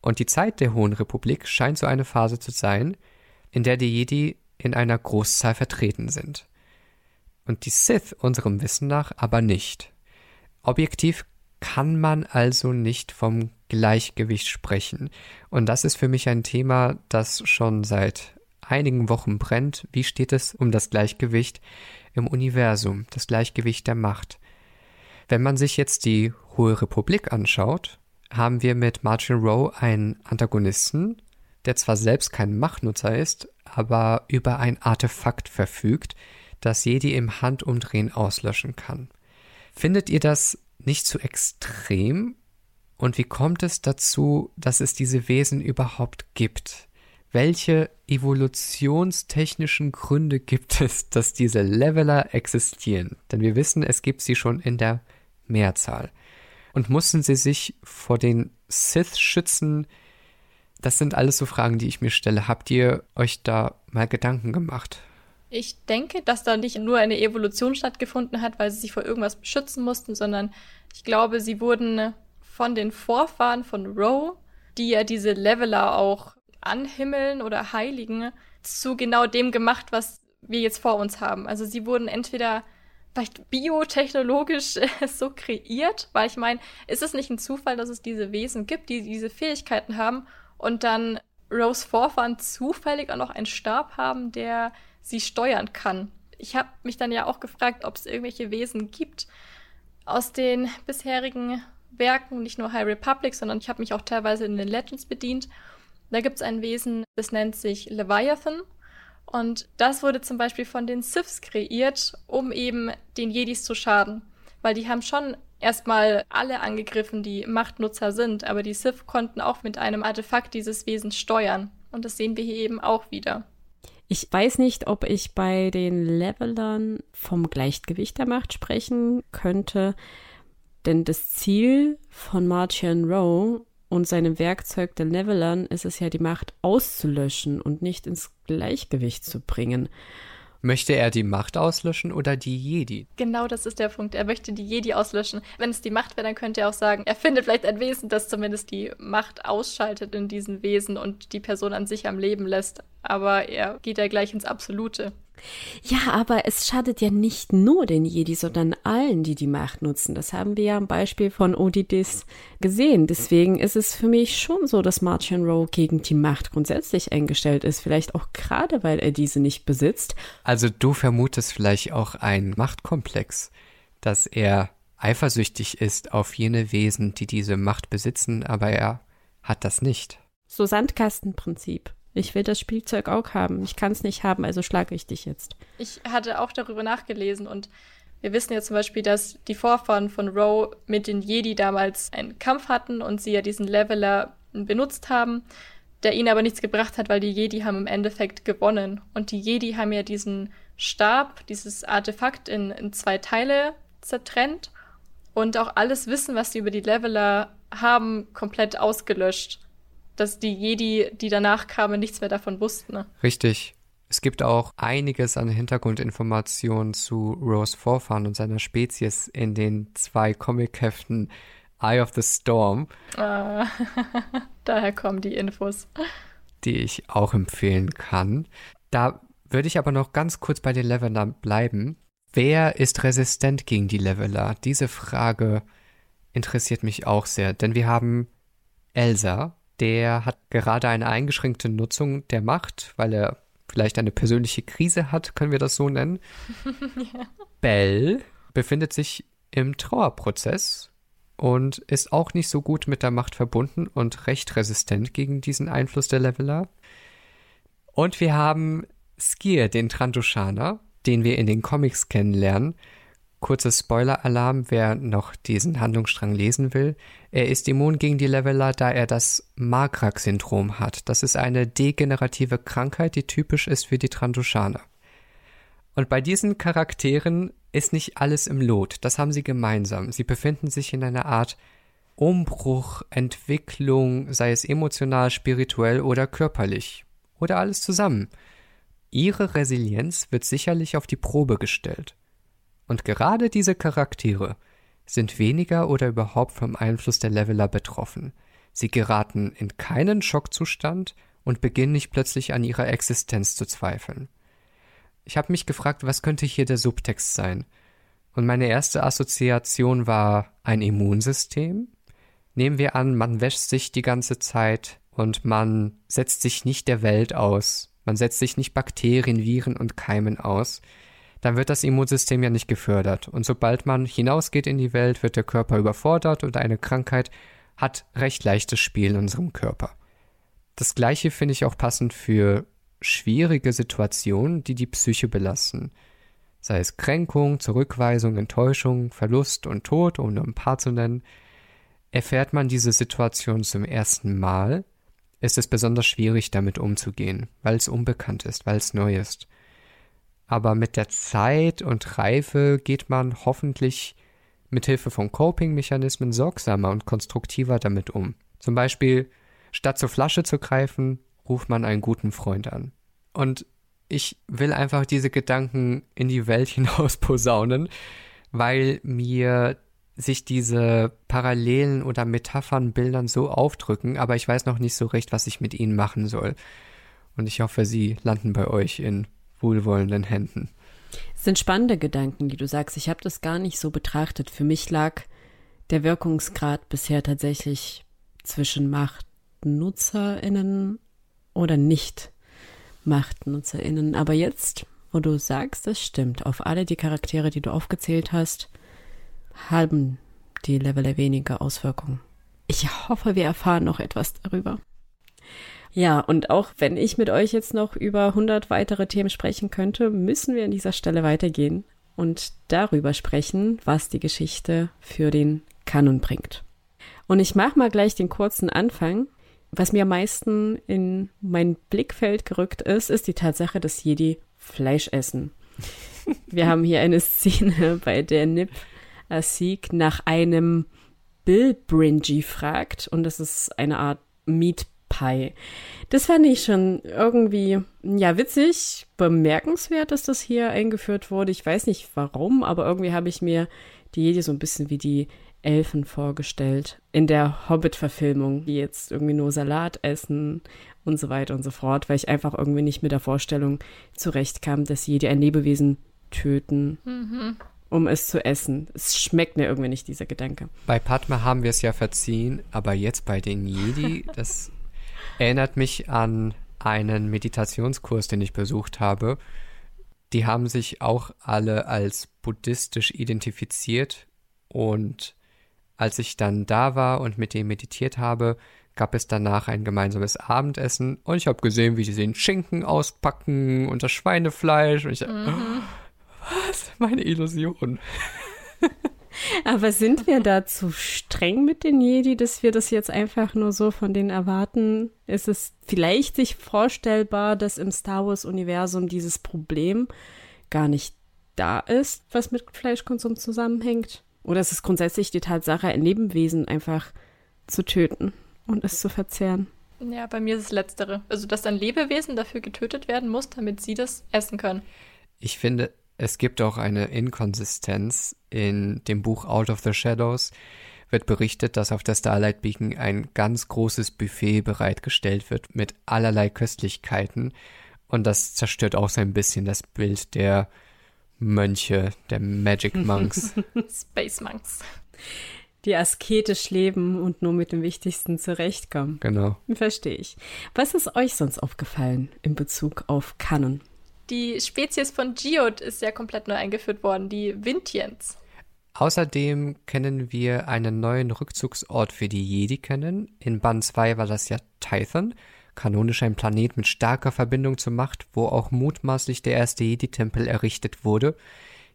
Und die Zeit der Hohen Republik scheint so eine Phase zu sein, in der die Jedi in einer Großzahl vertreten sind. Und die Sith unserem Wissen nach aber nicht. Objektiv kann man also nicht vom Gleichgewicht sprechen. Und das ist für mich ein Thema, das schon seit einigen Wochen brennt. Wie steht es um das Gleichgewicht im Universum, das Gleichgewicht der Macht? Wenn man sich jetzt die Hohe Republik anschaut, haben wir mit Martin Rowe einen Antagonisten, der zwar selbst kein Machtnutzer ist, aber über ein Artefakt verfügt, das Jedi im Handumdrehen auslöschen kann. Findet ihr das nicht zu extrem? Und wie kommt es dazu, dass es diese Wesen überhaupt gibt? Welche evolutionstechnischen Gründe gibt es, dass diese Leveler existieren? Denn wir wissen, es gibt sie schon in der Mehrzahl. Und mussten sie sich vor den Sith schützen, das sind alles so Fragen, die ich mir stelle. Habt ihr euch da mal Gedanken gemacht? Ich denke, dass da nicht nur eine Evolution stattgefunden hat, weil sie sich vor irgendwas beschützen mussten, sondern ich glaube, sie wurden von den Vorfahren von Roe, die ja diese Leveler auch anhimmeln oder heiligen, zu genau dem gemacht, was wir jetzt vor uns haben. Also sie wurden entweder vielleicht biotechnologisch so kreiert, weil ich meine, ist es nicht ein Zufall, dass es diese Wesen gibt, die diese Fähigkeiten haben und dann Rose Vorfahren zufällig auch noch einen Stab haben, der sie steuern kann. Ich habe mich dann ja auch gefragt, ob es irgendwelche Wesen gibt aus den bisherigen Werken, nicht nur High Republic, sondern ich habe mich auch teilweise in den Legends bedient. Da gibt es ein Wesen, das nennt sich Leviathan. Und das wurde zum Beispiel von den Siths kreiert, um eben den Jedis zu schaden. Weil die haben schon erstmal alle angegriffen, die Machtnutzer sind, aber die Sith konnten auch mit einem Artefakt dieses Wesens steuern. Und das sehen wir hier eben auch wieder. Ich weiß nicht, ob ich bei den Levelern vom Gleichgewicht der Macht sprechen könnte, denn das Ziel von Martian Rowe und seinem Werkzeug der Levelern ist es ja, die Macht auszulöschen und nicht ins Gleichgewicht zu bringen. Möchte er die Macht auslöschen oder die Jedi? Genau das ist der Punkt. Er möchte die Jedi auslöschen. Wenn es die Macht wäre, dann könnte er auch sagen, er findet vielleicht ein Wesen, das zumindest die Macht ausschaltet in diesen Wesen und die Person an sich am Leben lässt. Aber er geht ja gleich ins Absolute. Ja, aber es schadet ja nicht nur den Jedi, sondern allen, die die Macht nutzen. Das haben wir ja am Beispiel von Odidis gesehen. Deswegen ist es für mich schon so, dass Martian Rowe gegen die Macht grundsätzlich eingestellt ist. Vielleicht auch gerade, weil er diese nicht besitzt. Also du vermutest vielleicht auch einen Machtkomplex, dass er eifersüchtig ist auf jene Wesen, die diese Macht besitzen, aber er hat das nicht. So Sandkastenprinzip. Ich will das Spielzeug auch haben. Ich kann es nicht haben, also schlage ich dich jetzt. Ich hatte auch darüber nachgelesen und wir wissen ja zum Beispiel, dass die Vorfahren von Roe mit den Jedi damals einen Kampf hatten und sie ja diesen Leveler benutzt haben, der ihnen aber nichts gebracht hat, weil die Jedi haben im Endeffekt gewonnen. Und die Jedi haben ja diesen Stab, dieses Artefakt in, in zwei Teile zertrennt und auch alles Wissen, was sie über die Leveler haben, komplett ausgelöscht dass die Jedi, die danach kamen, nichts mehr davon wussten. Ne? Richtig. Es gibt auch einiges an Hintergrundinformationen zu Rose Vorfahren und seiner Spezies in den zwei Comicheften Eye of the Storm. Ah, daher kommen die Infos. Die ich auch empfehlen kann. Da würde ich aber noch ganz kurz bei den Levelern bleiben. Wer ist resistent gegen die Leveler? Diese Frage interessiert mich auch sehr, denn wir haben Elsa, der hat gerade eine eingeschränkte Nutzung der Macht, weil er vielleicht eine persönliche Krise hat, können wir das so nennen. ja. Bell befindet sich im Trauerprozess und ist auch nicht so gut mit der Macht verbunden und recht resistent gegen diesen Einfluss der Leveler. Und wir haben Skier, den Trandoshaner, den wir in den Comics kennenlernen, Kurzes Spoiler-Alarm, wer noch diesen Handlungsstrang lesen will. Er ist immun gegen die Leveler, da er das Magrak-Syndrom hat. Das ist eine degenerative Krankheit, die typisch ist für die Trandoshaner. Und bei diesen Charakteren ist nicht alles im Lot. Das haben sie gemeinsam. Sie befinden sich in einer Art Umbruch, Entwicklung, sei es emotional, spirituell oder körperlich. Oder alles zusammen. Ihre Resilienz wird sicherlich auf die Probe gestellt. Und gerade diese Charaktere sind weniger oder überhaupt vom Einfluss der Leveler betroffen. Sie geraten in keinen Schockzustand und beginnen nicht plötzlich an ihrer Existenz zu zweifeln. Ich habe mich gefragt, was könnte hier der Subtext sein? Und meine erste Assoziation war ein Immunsystem. Nehmen wir an, man wäscht sich die ganze Zeit und man setzt sich nicht der Welt aus. Man setzt sich nicht Bakterien, Viren und Keimen aus dann wird das Immunsystem ja nicht gefördert. Und sobald man hinausgeht in die Welt, wird der Körper überfordert und eine Krankheit hat recht leichtes Spiel in unserem Körper. Das gleiche finde ich auch passend für schwierige Situationen, die die Psyche belasten. Sei es Kränkung, Zurückweisung, Enttäuschung, Verlust und Tod, um nur ein paar zu nennen. Erfährt man diese Situation zum ersten Mal, ist es besonders schwierig, damit umzugehen, weil es unbekannt ist, weil es neu ist aber mit der Zeit und Reife geht man hoffentlich mit Hilfe von Coping-Mechanismen sorgsamer und konstruktiver damit um. Zum Beispiel, statt zur Flasche zu greifen, ruft man einen guten Freund an. Und ich will einfach diese Gedanken in die Welt hinaus posaunen, weil mir sich diese Parallelen oder Metaphern Bildern so aufdrücken, aber ich weiß noch nicht so recht, was ich mit ihnen machen soll. Und ich hoffe, sie landen bei euch in wohlwollenden Händen. Es sind spannende Gedanken, die du sagst. Ich habe das gar nicht so betrachtet. Für mich lag der Wirkungsgrad bisher tatsächlich zwischen MachtnutzerInnen oder nicht MachtnutzerInnen. Aber jetzt, wo du sagst, das stimmt, auf alle die Charaktere, die du aufgezählt hast, haben die Level weniger Auswirkungen. Ich hoffe, wir erfahren noch etwas darüber. Ja, und auch wenn ich mit euch jetzt noch über 100 weitere Themen sprechen könnte, müssen wir an dieser Stelle weitergehen und darüber sprechen, was die Geschichte für den Kanon bringt. Und ich mache mal gleich den kurzen Anfang. Was mir am meisten in mein Blickfeld gerückt ist, ist die Tatsache, dass Jedi Fleisch essen. Wir haben hier eine Szene, bei der Nip Asik nach einem Bill Bringy fragt und das ist eine Art Meat Pie. Das fand ich schon irgendwie, ja, witzig, bemerkenswert, dass das hier eingeführt wurde. Ich weiß nicht warum, aber irgendwie habe ich mir die Jedi so ein bisschen wie die Elfen vorgestellt. In der Hobbit-Verfilmung, die jetzt irgendwie nur Salat essen und so weiter und so fort, weil ich einfach irgendwie nicht mit der Vorstellung zurechtkam, dass Jedi ein Lebewesen töten, mhm. um es zu essen. Es schmeckt mir irgendwie nicht, dieser Gedanke. Bei Padma haben wir es ja verziehen, aber jetzt bei den Jedi, das erinnert mich an einen Meditationskurs, den ich besucht habe. Die haben sich auch alle als buddhistisch identifiziert und als ich dann da war und mit denen meditiert habe, gab es danach ein gemeinsames Abendessen und ich habe gesehen, wie sie den Schinken auspacken und das Schweinefleisch und ich mhm. was? Meine Illusion. Aber sind wir da zu streng mit den Jedi, dass wir das jetzt einfach nur so von denen erwarten? Ist es vielleicht sich vorstellbar, dass im Star Wars-Universum dieses Problem gar nicht da ist, was mit Fleischkonsum zusammenhängt? Oder ist es grundsätzlich die Tatsache, ein Lebewesen einfach zu töten und es zu verzehren? Ja, bei mir ist es Letztere. Also, dass ein Lebewesen dafür getötet werden muss, damit sie das essen können. Ich finde, es gibt auch eine Inkonsistenz. In dem Buch Out of the Shadows wird berichtet, dass auf der Starlight Beacon ein ganz großes Buffet bereitgestellt wird mit allerlei Köstlichkeiten. Und das zerstört auch so ein bisschen das Bild der Mönche, der Magic Monks. Space Monks. Die asketisch leben und nur mit dem Wichtigsten zurechtkommen. Genau. Verstehe ich. Was ist euch sonst aufgefallen in Bezug auf Kanon? Die Spezies von Geode ist ja komplett neu eingeführt worden, die Vintians. Außerdem kennen wir einen neuen Rückzugsort für die Jedi kennen. In Band 2 war das ja Tython kanonisch ein Planet mit starker Verbindung zur Macht, wo auch mutmaßlich der erste Jedi-Tempel errichtet wurde.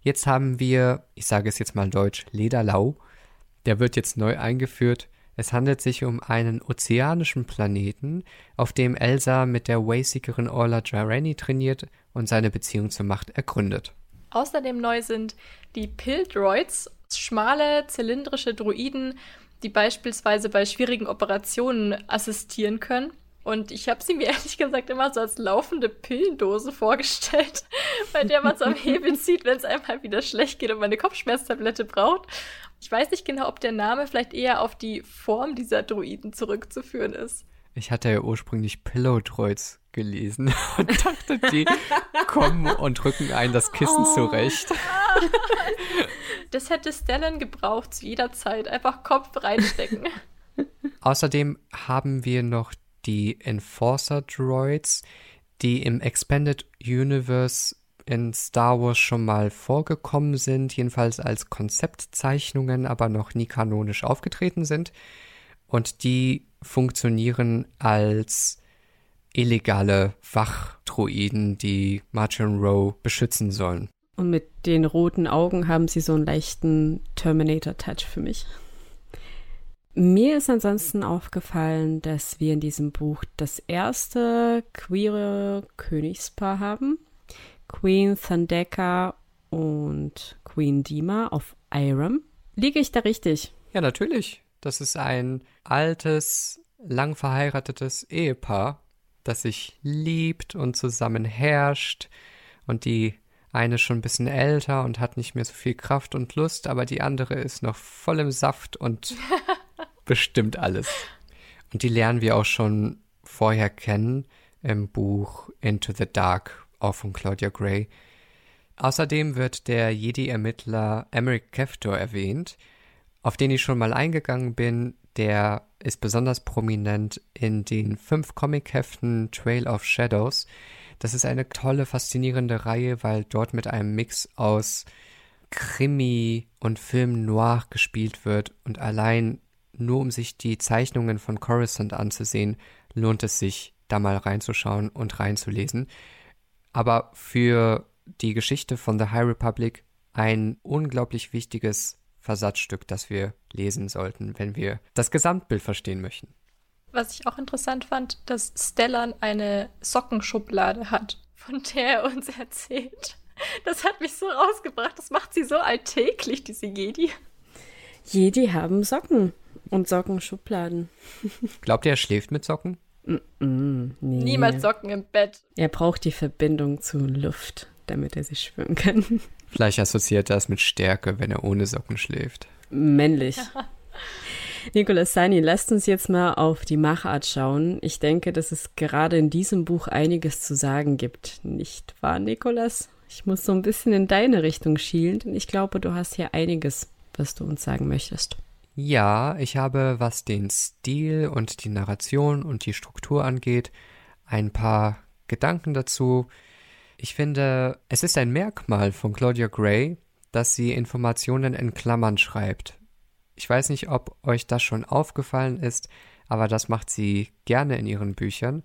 Jetzt haben wir, ich sage es jetzt mal deutsch, Lederlau. Der wird jetzt neu eingeführt. Es handelt sich um einen ozeanischen Planeten, auf dem Elsa mit der Wayseekerin Orla Jareni trainiert und seine Beziehung zur Macht ergründet. Außerdem neu sind die Pildroids, schmale, zylindrische Druiden, die beispielsweise bei schwierigen Operationen assistieren können. Und ich habe sie mir ehrlich gesagt immer so als laufende Pillendose vorgestellt, bei der man so am Hebel zieht, wenn es einmal wieder schlecht geht und man eine Kopfschmerztablette braucht. Ich weiß nicht genau, ob der Name vielleicht eher auf die Form dieser Druiden zurückzuführen ist. Ich hatte ja ursprünglich Pillowdroids gelesen und dachte, die kommen und rücken ein das Kissen oh. zurecht. Das hätte Stellan gebraucht zu jeder Zeit. Einfach Kopf reinstecken. Außerdem haben wir noch die Enforcer Droids, die im Expanded Universe in Star Wars schon mal vorgekommen sind, jedenfalls als Konzeptzeichnungen, aber noch nie kanonisch aufgetreten sind. Und die funktionieren als illegale Wachdroiden, die Martin Rowe beschützen sollen. Und mit den roten Augen haben sie so einen leichten Terminator-Touch für mich. Mir ist ansonsten aufgefallen, dass wir in diesem Buch das erste queere Königspaar haben. Queen Thandeka und Queen Dima auf Iram. Liege ich da richtig? Ja, natürlich. Das ist ein altes, lang verheiratetes Ehepaar, das sich liebt und zusammen herrscht. Und die eine schon ein bisschen älter und hat nicht mehr so viel Kraft und Lust, aber die andere ist noch voll im Saft und bestimmt alles. Und die lernen wir auch schon vorher kennen im Buch Into the Dark, auch von Claudia Gray. Außerdem wird der Jedi-Ermittler Emmerich Keftor erwähnt, auf den ich schon mal eingegangen bin. Der ist besonders prominent in den fünf Comic-Heften Trail of Shadows. Das ist eine tolle, faszinierende Reihe, weil dort mit einem Mix aus Krimi und Film noir gespielt wird und allein nur um sich die Zeichnungen von Coruscant anzusehen, lohnt es sich, da mal reinzuschauen und reinzulesen. Aber für die Geschichte von The High Republic ein unglaublich wichtiges Versatzstück, das wir lesen sollten, wenn wir das Gesamtbild verstehen möchten. Was ich auch interessant fand, dass Stellan eine Sockenschublade hat, von der er uns erzählt. Das hat mich so rausgebracht. Das macht sie so alltäglich, diese Jedi. Jedi haben Socken und Sockenschubladen. Glaubt ihr, er schläft mit Socken? Mm -mm, nee. Niemals Socken im Bett. Er braucht die Verbindung zur Luft, damit er sich schwimmen kann. Vielleicht assoziiert er das mit Stärke, wenn er ohne Socken schläft. Männlich. Nicolas Sani, lasst uns jetzt mal auf die Machart schauen. Ich denke, dass es gerade in diesem Buch einiges zu sagen gibt. Nicht wahr, Nicolas? Ich muss so ein bisschen in deine Richtung schielen, denn ich glaube, du hast hier einiges, was du uns sagen möchtest. Ja, ich habe, was den Stil und die Narration und die Struktur angeht, ein paar Gedanken dazu. Ich finde, es ist ein Merkmal von Claudia Gray, dass sie Informationen in Klammern schreibt. Ich weiß nicht, ob euch das schon aufgefallen ist, aber das macht sie gerne in ihren Büchern.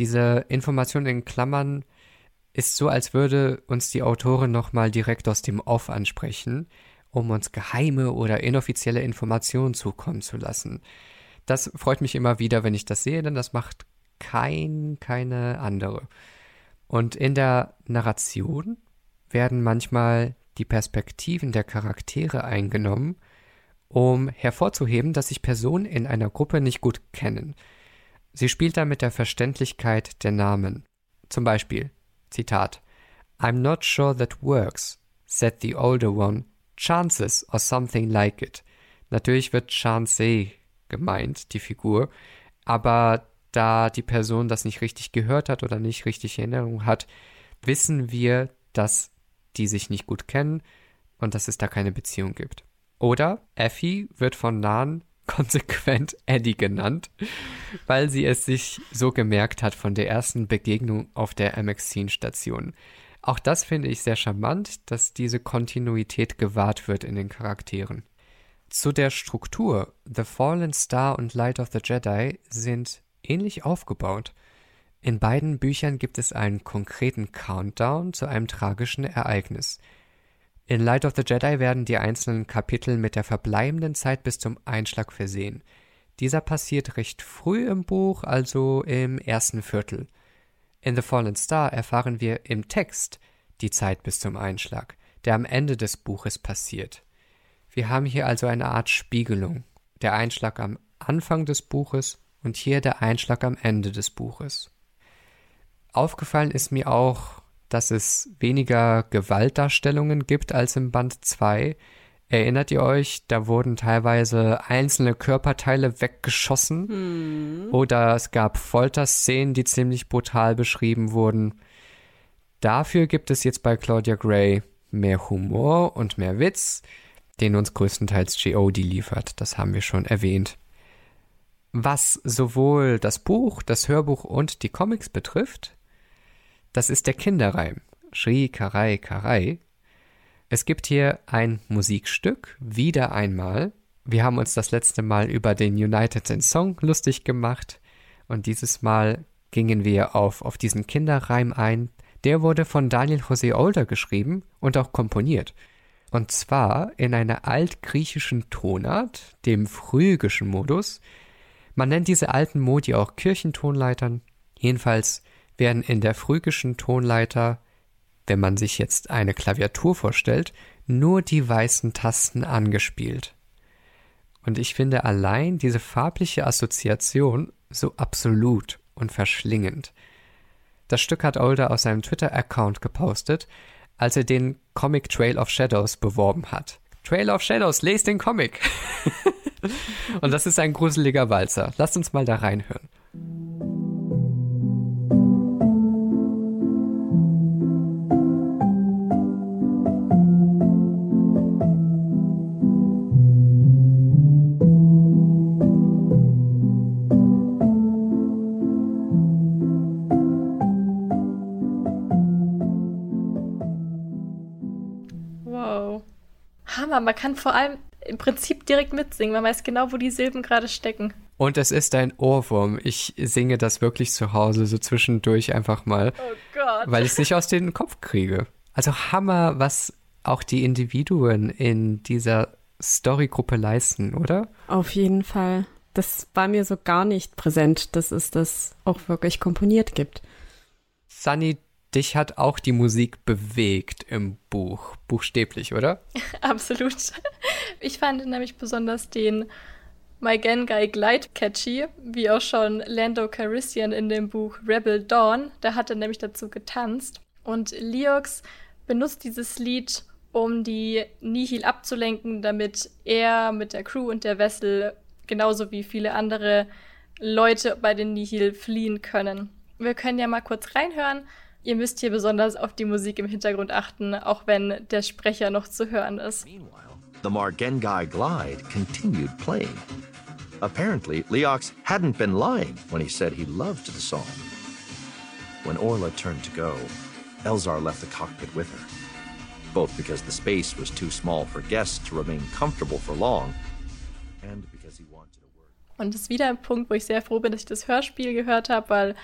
Diese Information in Klammern ist so, als würde uns die Autorin nochmal direkt aus dem Off ansprechen, um uns geheime oder inoffizielle Informationen zukommen zu lassen. Das freut mich immer wieder, wenn ich das sehe, denn das macht kein, keine andere. Und in der Narration werden manchmal die Perspektiven der Charaktere eingenommen, um hervorzuheben, dass sich Personen in einer Gruppe nicht gut kennen. Sie spielt da mit der Verständlichkeit der Namen. Zum Beispiel, Zitat, I'm not sure that works, said the older one, chances or something like it. Natürlich wird Chance gemeint, die Figur, aber da die Person das nicht richtig gehört hat oder nicht richtig Erinnerung hat, wissen wir, dass die sich nicht gut kennen und dass es da keine Beziehung gibt. Oder Effie wird von Nan konsequent Eddie genannt, weil sie es sich so gemerkt hat von der ersten Begegnung auf der MX-Station. Auch das finde ich sehr charmant, dass diese Kontinuität gewahrt wird in den Charakteren. Zu der Struktur. The Fallen Star und Light of the Jedi sind ähnlich aufgebaut. In beiden Büchern gibt es einen konkreten Countdown zu einem tragischen Ereignis. In Light of the Jedi werden die einzelnen Kapitel mit der verbleibenden Zeit bis zum Einschlag versehen. Dieser passiert recht früh im Buch, also im ersten Viertel. In The Fallen Star erfahren wir im Text die Zeit bis zum Einschlag, der am Ende des Buches passiert. Wir haben hier also eine Art Spiegelung. Der Einschlag am Anfang des Buches und hier der Einschlag am Ende des Buches. Aufgefallen ist mir auch, dass es weniger Gewaltdarstellungen gibt als im Band 2. Erinnert ihr euch, da wurden teilweise einzelne Körperteile weggeschossen hm. oder es gab Folterszenen, die ziemlich brutal beschrieben wurden. Dafür gibt es jetzt bei Claudia Gray mehr Humor und mehr Witz, den uns größtenteils G.O.D. liefert. Das haben wir schon erwähnt. Was sowohl das Buch, das Hörbuch und die Comics betrifft, das ist der Kinderreim. Shri Karai Karai. Es gibt hier ein Musikstück, wieder einmal. Wir haben uns das letzte Mal über den United in Song lustig gemacht und dieses Mal gingen wir auf, auf diesen Kinderreim ein. Der wurde von Daniel José Older geschrieben und auch komponiert. Und zwar in einer altgriechischen Tonart, dem phrygischen Modus, man nennt diese alten Modi auch Kirchentonleitern. Jedenfalls werden in der phrygischen Tonleiter, wenn man sich jetzt eine Klaviatur vorstellt, nur die weißen Tasten angespielt. Und ich finde allein diese farbliche Assoziation so absolut und verschlingend. Das Stück hat Older aus seinem Twitter-Account gepostet, als er den Comic Trail of Shadows beworben hat. Trail of Shadows, lest den Comic! Und das ist ein gruseliger Walzer. Lasst uns mal da reinhören. Man kann vor allem im Prinzip direkt mitsingen. Man weiß genau, wo die Silben gerade stecken. Und es ist ein Ohrwurm. Ich singe das wirklich zu Hause so zwischendurch einfach mal, Oh Gott. weil ich es nicht aus dem Kopf kriege. Also Hammer, was auch die Individuen in dieser Storygruppe leisten, oder? Auf jeden Fall. Das war mir so gar nicht präsent, dass es das auch wirklich komponiert gibt. Sunny, dich hat auch die Musik bewegt im Buch, buchstäblich, oder? Absolut. Ich fand nämlich besonders den My Gengai Glide catchy, wie auch schon Lando Calrissian in dem Buch Rebel Dawn. Da hat er nämlich dazu getanzt. Und Leox benutzt dieses Lied, um die Nihil abzulenken, damit er mit der Crew und der Vessel genauso wie viele andere Leute bei den Nihil fliehen können. Wir können ja mal kurz reinhören. Ihr müsst hier besonders auf die Musik im Hintergrund achten, auch wenn der Sprecher noch zu hören ist. Meanwhile, the Margengai glide continued playing. Apparently, Leox hadn't been lying when he said he loved the song. When Orla turned to go, Elzar left the cockpit with her, both because the space was too small for guests to remain comfortable for long, and because he wanted to work. Und das ist wieder ein Punkt, wo ich sehr froh bin, dass ich das Hörspiel gehört habe, weil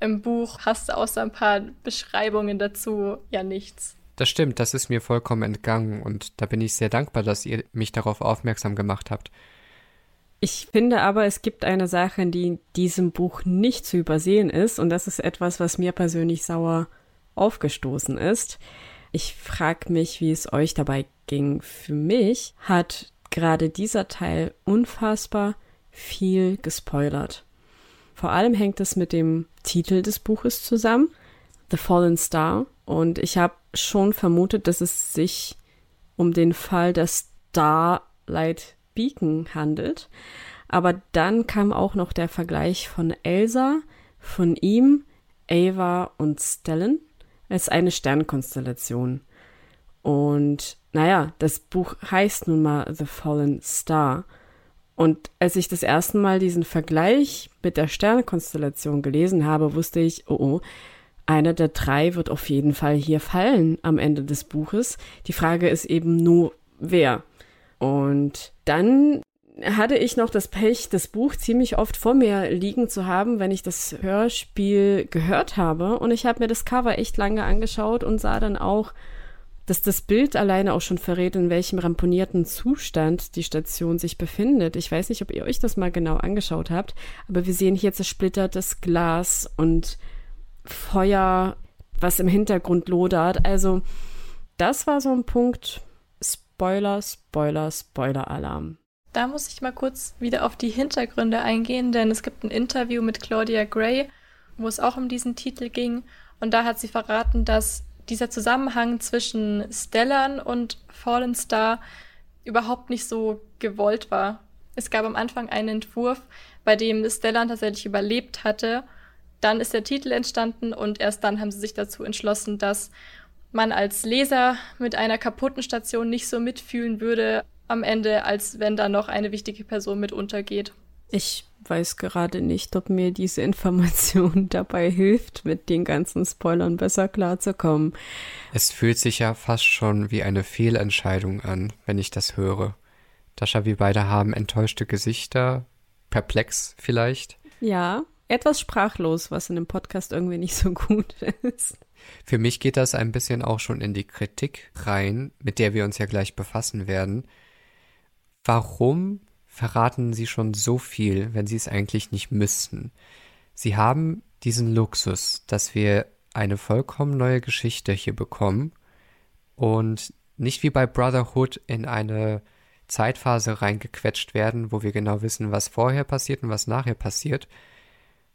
im Buch hast du außer ein paar Beschreibungen dazu ja nichts. Das stimmt, das ist mir vollkommen entgangen und da bin ich sehr dankbar, dass ihr mich darauf aufmerksam gemacht habt. Ich finde aber, es gibt eine Sache, die in diesem Buch nicht zu übersehen ist, und das ist etwas, was mir persönlich sauer aufgestoßen ist. Ich frage mich, wie es euch dabei ging. Für mich hat gerade dieser Teil unfassbar viel gespoilert. Vor allem hängt es mit dem Titel des Buches zusammen, The Fallen Star. Und ich habe schon vermutet, dass es sich um den Fall der Starlight Beacon handelt. Aber dann kam auch noch der Vergleich von Elsa, von ihm, Ava und Stellan als eine Sternkonstellation. Und naja, das Buch heißt nun mal The Fallen Star. Und als ich das erste Mal diesen Vergleich mit der Sternkonstellation gelesen habe, wusste ich, oh oh, einer der drei wird auf jeden Fall hier fallen am Ende des Buches. Die Frage ist eben nur, wer. Und dann hatte ich noch das Pech, das Buch ziemlich oft vor mir liegen zu haben, wenn ich das Hörspiel gehört habe. Und ich habe mir das Cover echt lange angeschaut und sah dann auch, dass das Bild alleine auch schon verrät, in welchem ramponierten Zustand die Station sich befindet. Ich weiß nicht, ob ihr euch das mal genau angeschaut habt, aber wir sehen hier zersplittertes Glas und Feuer, was im Hintergrund lodert. Also, das war so ein Punkt. Spoiler, Spoiler, Spoiler-Alarm. Da muss ich mal kurz wieder auf die Hintergründe eingehen, denn es gibt ein Interview mit Claudia Gray, wo es auch um diesen Titel ging. Und da hat sie verraten, dass dieser Zusammenhang zwischen Stellan und Fallen Star überhaupt nicht so gewollt war. Es gab am Anfang einen Entwurf, bei dem Stellan tatsächlich überlebt hatte. Dann ist der Titel entstanden und erst dann haben sie sich dazu entschlossen, dass man als Leser mit einer kaputten Station nicht so mitfühlen würde am Ende, als wenn da noch eine wichtige Person mit untergeht. Ich weiß gerade nicht, ob mir diese Information dabei hilft, mit den ganzen Spoilern besser klarzukommen. Es fühlt sich ja fast schon wie eine Fehlentscheidung an, wenn ich das höre. Dascha, wir beide haben enttäuschte Gesichter, perplex vielleicht. Ja, etwas sprachlos, was in dem Podcast irgendwie nicht so gut ist. Für mich geht das ein bisschen auch schon in die Kritik rein, mit der wir uns ja gleich befassen werden. Warum verraten sie schon so viel, wenn sie es eigentlich nicht müssten? Sie haben diesen Luxus, dass wir eine vollkommen neue Geschichte hier bekommen und nicht wie bei Brotherhood in eine Zeitphase reingequetscht werden, wo wir genau wissen, was vorher passiert und was nachher passiert.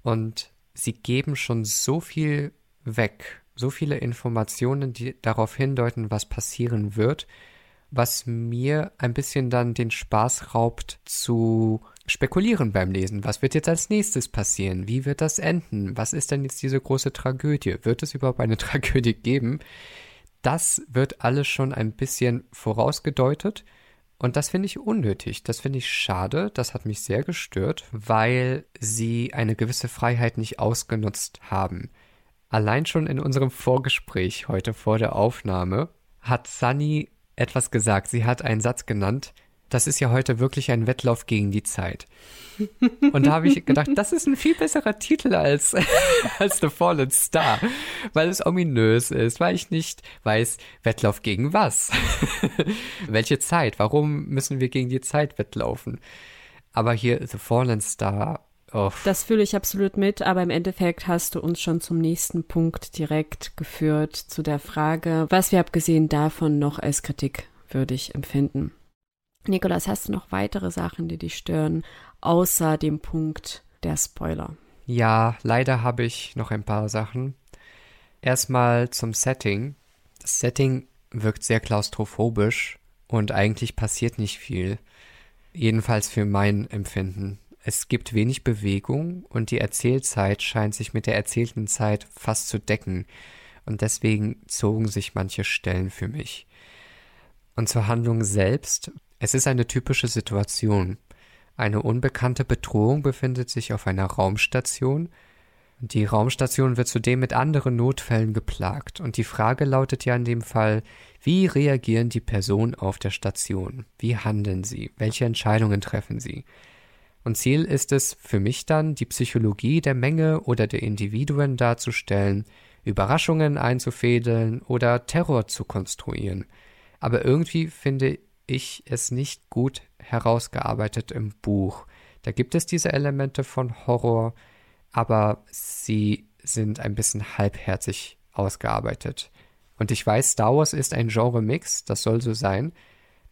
Und sie geben schon so viel weg, so viele Informationen, die darauf hindeuten, was passieren wird, was mir ein bisschen dann den Spaß raubt zu spekulieren beim Lesen. Was wird jetzt als nächstes passieren? Wie wird das enden? Was ist denn jetzt diese große Tragödie? Wird es überhaupt eine Tragödie geben? Das wird alles schon ein bisschen vorausgedeutet. Und das finde ich unnötig. Das finde ich schade. Das hat mich sehr gestört, weil sie eine gewisse Freiheit nicht ausgenutzt haben. Allein schon in unserem Vorgespräch heute vor der Aufnahme hat Sunny etwas gesagt. Sie hat einen Satz genannt. Das ist ja heute wirklich ein Wettlauf gegen die Zeit. Und da habe ich gedacht, das ist ein viel besserer Titel als, als The Fallen Star, weil es ominös ist, weil ich nicht weiß, Wettlauf gegen was? Welche Zeit? Warum müssen wir gegen die Zeit wettlaufen? Aber hier The Fallen Star Oh. Das fühle ich absolut mit, aber im Endeffekt hast du uns schon zum nächsten Punkt direkt geführt, zu der Frage, was wir abgesehen davon noch als kritikwürdig empfinden. Nikolas, hast du noch weitere Sachen, die dich stören, außer dem Punkt der Spoiler? Ja, leider habe ich noch ein paar Sachen. Erstmal zum Setting. Das Setting wirkt sehr klaustrophobisch und eigentlich passiert nicht viel. Jedenfalls für mein Empfinden. Es gibt wenig Bewegung und die Erzählzeit scheint sich mit der erzählten Zeit fast zu decken, und deswegen zogen sich manche Stellen für mich. Und zur Handlung selbst, es ist eine typische Situation. Eine unbekannte Bedrohung befindet sich auf einer Raumstation, die Raumstation wird zudem mit anderen Notfällen geplagt, und die Frage lautet ja in dem Fall, wie reagieren die Personen auf der Station? Wie handeln sie? Welche Entscheidungen treffen sie? Und Ziel ist es für mich dann, die Psychologie der Menge oder der Individuen darzustellen, Überraschungen einzufädeln oder Terror zu konstruieren. Aber irgendwie finde ich es nicht gut herausgearbeitet im Buch. Da gibt es diese Elemente von Horror, aber sie sind ein bisschen halbherzig ausgearbeitet. Und ich weiß, Star Wars ist ein Genre-Mix, das soll so sein.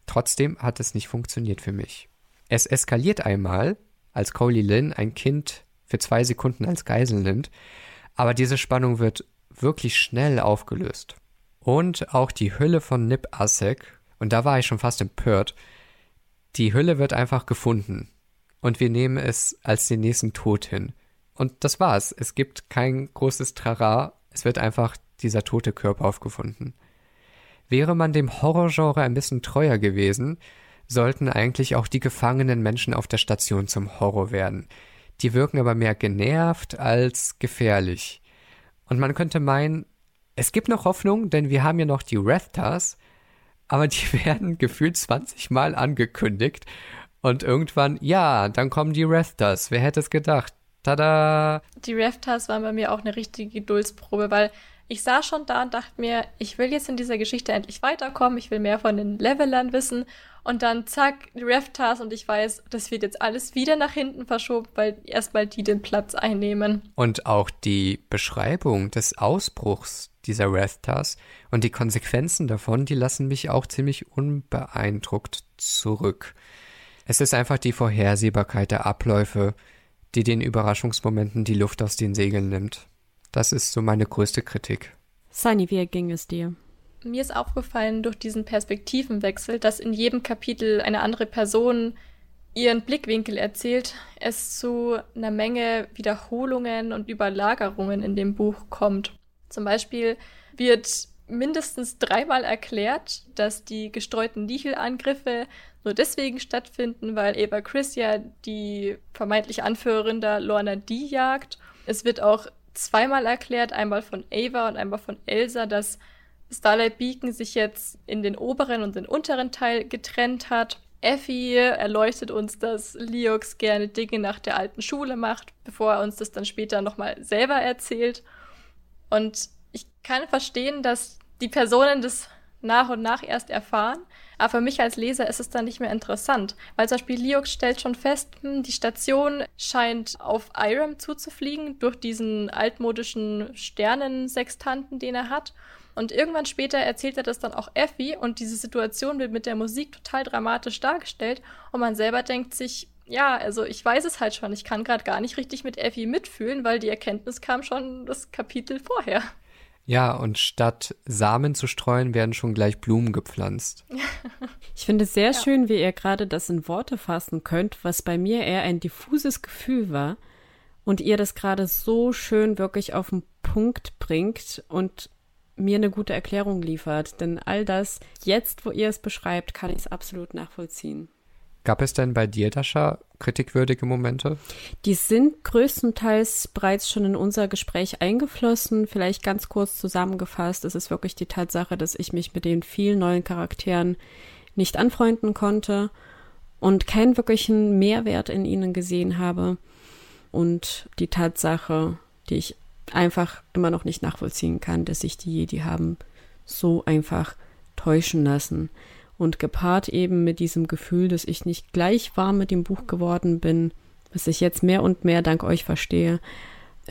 Trotzdem hat es nicht funktioniert für mich. Es eskaliert einmal, als Coley Lynn ein Kind für zwei Sekunden als Geisel nimmt, aber diese Spannung wird wirklich schnell aufgelöst. Und auch die Hülle von Nip Assek, und da war ich schon fast empört, die Hülle wird einfach gefunden. Und wir nehmen es als den nächsten Tod hin. Und das war's. Es gibt kein großes Trara. Es wird einfach dieser tote Körper aufgefunden. Wäre man dem Horrorgenre ein bisschen treuer gewesen, sollten eigentlich auch die gefangenen Menschen auf der Station zum Horror werden. Die wirken aber mehr genervt als gefährlich. Und man könnte meinen, es gibt noch Hoffnung, denn wir haben ja noch die Rethtas, aber die werden gefühlt 20 Mal angekündigt. Und irgendwann, ja, dann kommen die Rethtas. Wer hätte es gedacht? Tada! Die Rethtas waren bei mir auch eine richtige Geduldsprobe, weil ich saß schon da und dachte mir, ich will jetzt in dieser Geschichte endlich weiterkommen, ich will mehr von den Levelern wissen und dann zack, die Reftas und ich weiß, das wird jetzt alles wieder nach hinten verschoben, weil erstmal die den Platz einnehmen. Und auch die Beschreibung des Ausbruchs dieser Reftas und die Konsequenzen davon, die lassen mich auch ziemlich unbeeindruckt zurück. Es ist einfach die Vorhersehbarkeit der Abläufe, die den Überraschungsmomenten die Luft aus den Segeln nimmt. Das ist so meine größte Kritik. Sunny, wie ging es dir? Mir ist aufgefallen durch diesen Perspektivenwechsel, dass in jedem Kapitel eine andere Person ihren Blickwinkel erzählt, es zu einer Menge Wiederholungen und Überlagerungen in dem Buch kommt. Zum Beispiel wird mindestens dreimal erklärt, dass die gestreuten Nihil-Angriffe nur deswegen stattfinden, weil Eva Chris ja die vermeintliche Anführerin der Lorna D jagt. Es wird auch zweimal erklärt, einmal von Ava und einmal von Elsa, dass Starlight Beacon sich jetzt in den oberen und den unteren Teil getrennt hat. Effie erleuchtet uns, dass Leox gerne Dinge nach der alten Schule macht, bevor er uns das dann später nochmal selber erzählt. Und ich kann verstehen, dass die Personen das nach und nach erst erfahren. Aber für mich als Leser ist es dann nicht mehr interessant, weil zum Beispiel Leox stellt schon fest, hm, die Station scheint auf Irem zuzufliegen durch diesen altmodischen Sternensextanten, den er hat. Und irgendwann später erzählt er das dann auch Effie und diese Situation wird mit der Musik total dramatisch dargestellt und man selber denkt sich, ja, also ich weiß es halt schon, ich kann gerade gar nicht richtig mit Effie mitfühlen, weil die Erkenntnis kam schon das Kapitel vorher. Ja, und statt Samen zu streuen, werden schon gleich Blumen gepflanzt. Ich finde es sehr ja. schön, wie ihr gerade das in Worte fassen könnt, was bei mir eher ein diffuses Gefühl war und ihr das gerade so schön wirklich auf den Punkt bringt und mir eine gute Erklärung liefert. Denn all das, jetzt, wo ihr es beschreibt, kann ich es absolut nachvollziehen. Gab es denn bei dir, Dascha, kritikwürdige Momente? Die sind größtenteils bereits schon in unser Gespräch eingeflossen. Vielleicht ganz kurz zusammengefasst, es ist wirklich die Tatsache, dass ich mich mit den vielen neuen Charakteren nicht anfreunden konnte und keinen wirklichen Mehrwert in ihnen gesehen habe. Und die Tatsache, die ich einfach immer noch nicht nachvollziehen kann, dass sich die Jedi haben so einfach täuschen lassen. Und gepaart eben mit diesem Gefühl, dass ich nicht gleich warm mit dem Buch geworden bin, was ich jetzt mehr und mehr dank euch verstehe,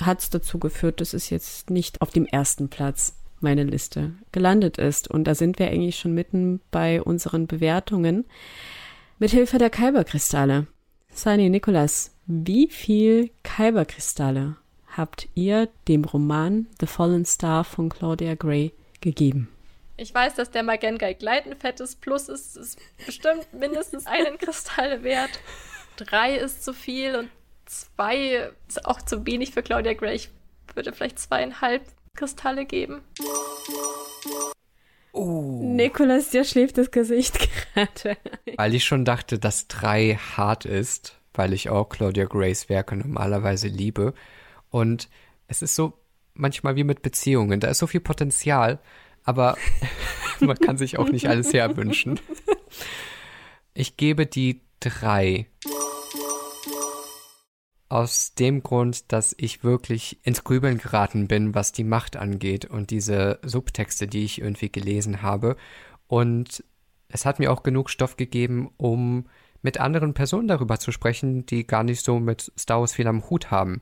hat es dazu geführt, dass es jetzt nicht auf dem ersten Platz meine Liste gelandet ist. Und da sind wir eigentlich schon mitten bei unseren Bewertungen. Mithilfe der Kyberkristalle. Sani Nikolas, wie viel Kyberkristalle habt ihr dem Roman The Fallen Star von Claudia Gray gegeben? Ich weiß, dass der Magengai Gleit ein fettes Plus ist. Es ist bestimmt mindestens einen Kristall wert. Drei ist zu viel und zwei ist auch zu wenig für Claudia Gray. Ich würde vielleicht zweieinhalb Kristalle geben. Oh. Nikolas, dir schläft das Gesicht gerade. Weil ich schon dachte, dass drei hart ist, weil ich auch Claudia Grays Werke normalerweise liebe. Und es ist so manchmal wie mit Beziehungen. Da ist so viel Potenzial, aber man kann sich auch nicht alles herwünschen. Ich gebe die drei. Aus dem Grund, dass ich wirklich ins Grübeln geraten bin, was die Macht angeht und diese Subtexte, die ich irgendwie gelesen habe. Und es hat mir auch genug Stoff gegeben, um mit anderen Personen darüber zu sprechen, die gar nicht so mit Star Wars viel am Hut haben,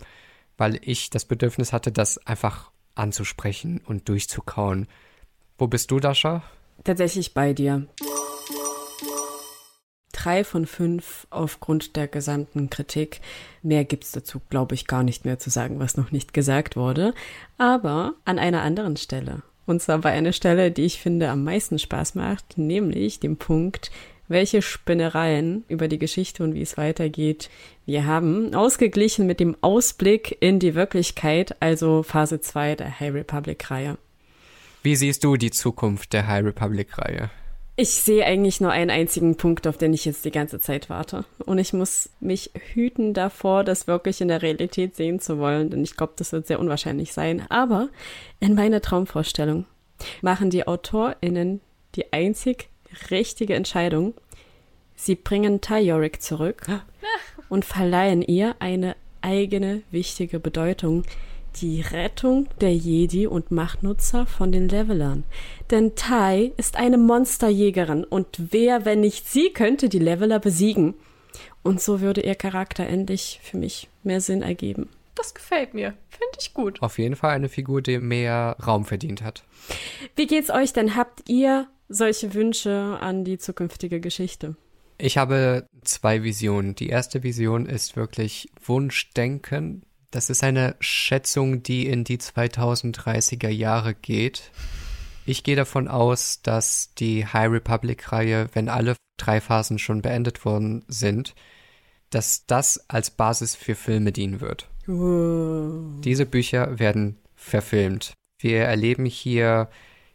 weil ich das Bedürfnis hatte, das einfach anzusprechen und durchzukauen. Wo bist du, Dascha? Tatsächlich bei dir. Drei von fünf aufgrund der gesamten Kritik. Mehr gibt's dazu, glaube ich, gar nicht mehr zu sagen, was noch nicht gesagt wurde. Aber an einer anderen Stelle. Und zwar bei einer Stelle, die ich finde am meisten Spaß macht, nämlich dem Punkt, welche Spinnereien über die Geschichte und wie es weitergeht wir haben, ausgeglichen mit dem Ausblick in die Wirklichkeit, also Phase 2 der High Republic-Reihe. Wie siehst du die Zukunft der High Republic-Reihe? Ich sehe eigentlich nur einen einzigen Punkt, auf den ich jetzt die ganze Zeit warte. Und ich muss mich hüten davor, das wirklich in der Realität sehen zu wollen, denn ich glaube, das wird sehr unwahrscheinlich sein. Aber in meiner Traumvorstellung machen die AutorInnen die einzig richtige Entscheidung. Sie bringen Tayorik zurück und verleihen ihr eine eigene wichtige Bedeutung, die Rettung der Jedi und Machtnutzer von den Levelern. Denn Tai ist eine Monsterjägerin und wer, wenn nicht sie, könnte die Leveler besiegen. Und so würde ihr Charakter endlich für mich mehr Sinn ergeben. Das gefällt mir. Finde ich gut. Auf jeden Fall eine Figur, die mehr Raum verdient hat. Wie geht's euch denn? Habt ihr solche Wünsche an die zukünftige Geschichte? Ich habe zwei Visionen. Die erste Vision ist wirklich Wunschdenken das ist eine Schätzung, die in die 2030er Jahre geht. Ich gehe davon aus, dass die High Republic-Reihe, wenn alle drei Phasen schon beendet worden sind, dass das als Basis für Filme dienen wird. Wow. Diese Bücher werden verfilmt. Wir erleben hier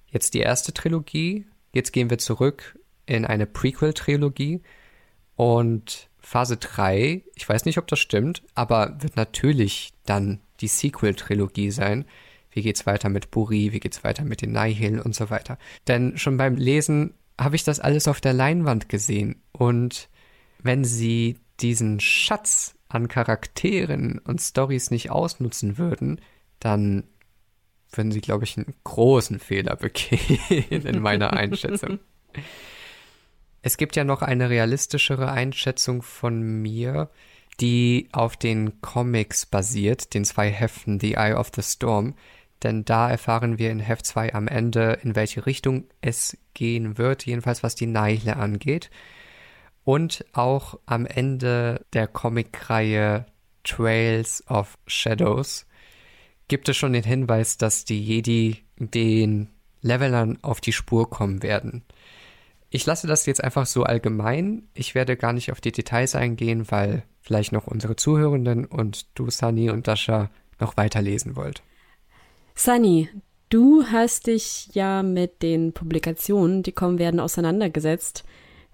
jetzt die erste Trilogie. Jetzt gehen wir zurück in eine Prequel-Trilogie und Phase 3, ich weiß nicht, ob das stimmt, aber wird natürlich dann die Sequel-Trilogie sein. Wie geht's weiter mit Buri, wie geht's weiter mit den Nihil und so weiter. Denn schon beim Lesen habe ich das alles auf der Leinwand gesehen. Und wenn sie diesen Schatz an Charakteren und Stories nicht ausnutzen würden, dann würden sie, glaube ich, einen großen Fehler begehen in meiner Einschätzung. Es gibt ja noch eine realistischere Einschätzung von mir, die auf den Comics basiert, den zwei Heften The Eye of the Storm. Denn da erfahren wir in Heft 2 am Ende, in welche Richtung es gehen wird, jedenfalls was die Neile angeht. Und auch am Ende der Comicreihe Trails of Shadows gibt es schon den Hinweis, dass die Jedi den Levelern auf die Spur kommen werden. Ich lasse das jetzt einfach so allgemein. Ich werde gar nicht auf die Details eingehen, weil vielleicht noch unsere Zuhörenden und du, Sunny und Dasha, noch weiterlesen wollt. Sunny, du hast dich ja mit den Publikationen, die kommen werden, auseinandergesetzt.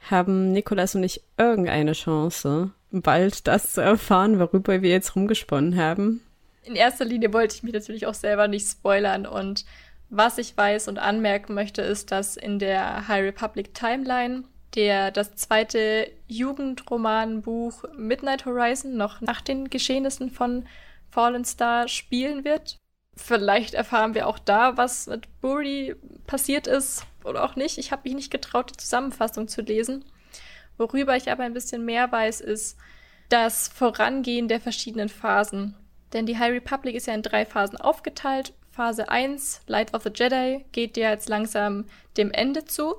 haben Nikolas und ich irgendeine Chance, bald das zu erfahren, worüber wir jetzt rumgesponnen haben? In erster Linie wollte ich mich natürlich auch selber nicht spoilern und was ich weiß und anmerken möchte, ist, dass in der High Republic Timeline der das zweite Jugendromanbuch Midnight Horizon noch nach den Geschehnissen von Fallen Star spielen wird. Vielleicht erfahren wir auch da, was mit Buri passiert ist oder auch nicht. Ich habe mich nicht getraut, die Zusammenfassung zu lesen. Worüber ich aber ein bisschen mehr weiß, ist das Vorangehen der verschiedenen Phasen. Denn die High Republic ist ja in drei Phasen aufgeteilt. Phase 1, Light of the Jedi, geht ja jetzt langsam dem Ende zu.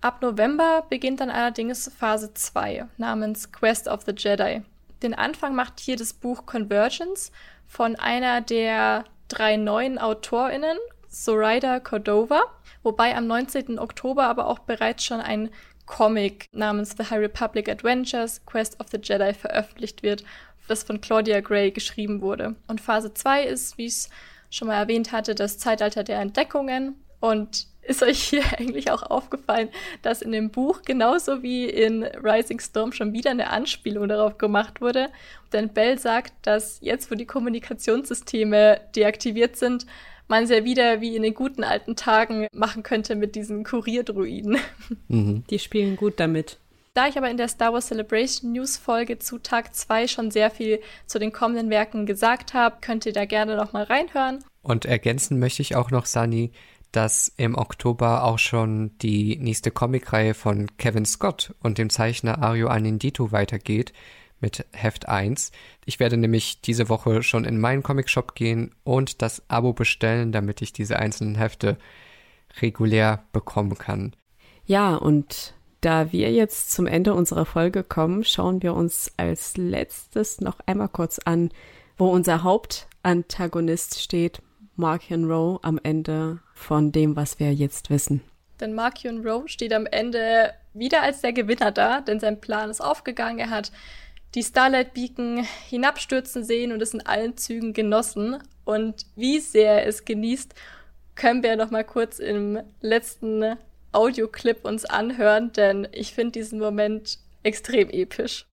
Ab November beginnt dann allerdings Phase 2 namens Quest of the Jedi. Den Anfang macht hier das Buch Convergence von einer der drei neuen AutorInnen, Zoraida Cordova, wobei am 19. Oktober aber auch bereits schon ein Comic namens The High Republic Adventures Quest of the Jedi veröffentlicht wird, das von Claudia Gray geschrieben wurde. Und Phase 2 ist, wie es schon mal erwähnt hatte, das Zeitalter der Entdeckungen. Und ist euch hier eigentlich auch aufgefallen, dass in dem Buch genauso wie in Rising Storm schon wieder eine Anspielung darauf gemacht wurde? Denn Bell sagt, dass jetzt, wo die Kommunikationssysteme deaktiviert sind, man es ja wieder wie in den guten alten Tagen machen könnte mit diesen Kurierdruiden. Mhm. Die spielen gut damit. Da ich aber in der Star Wars Celebration News Folge zu Tag 2 schon sehr viel zu den kommenden Werken gesagt habe, könnt ihr da gerne noch mal reinhören. Und ergänzen möchte ich auch noch, Sani, dass im Oktober auch schon die nächste Comicreihe von Kevin Scott und dem Zeichner Ario Anindito weitergeht mit Heft 1. Ich werde nämlich diese Woche schon in meinen Comicshop gehen und das Abo bestellen, damit ich diese einzelnen Hefte regulär bekommen kann. Ja, und da wir jetzt zum Ende unserer Folge kommen, schauen wir uns als letztes noch einmal kurz an, wo unser Hauptantagonist steht, Markian Rowe, am Ende von dem, was wir jetzt wissen. Denn Markian Rowe steht am Ende wieder als der Gewinner da, denn sein Plan ist aufgegangen. Er hat die Starlight Beacon hinabstürzen sehen und es in allen Zügen genossen. Und wie sehr er es genießt, können wir noch mal kurz im letzten Audioclip uns anhören, denn ich finde diesen Moment extrem episch.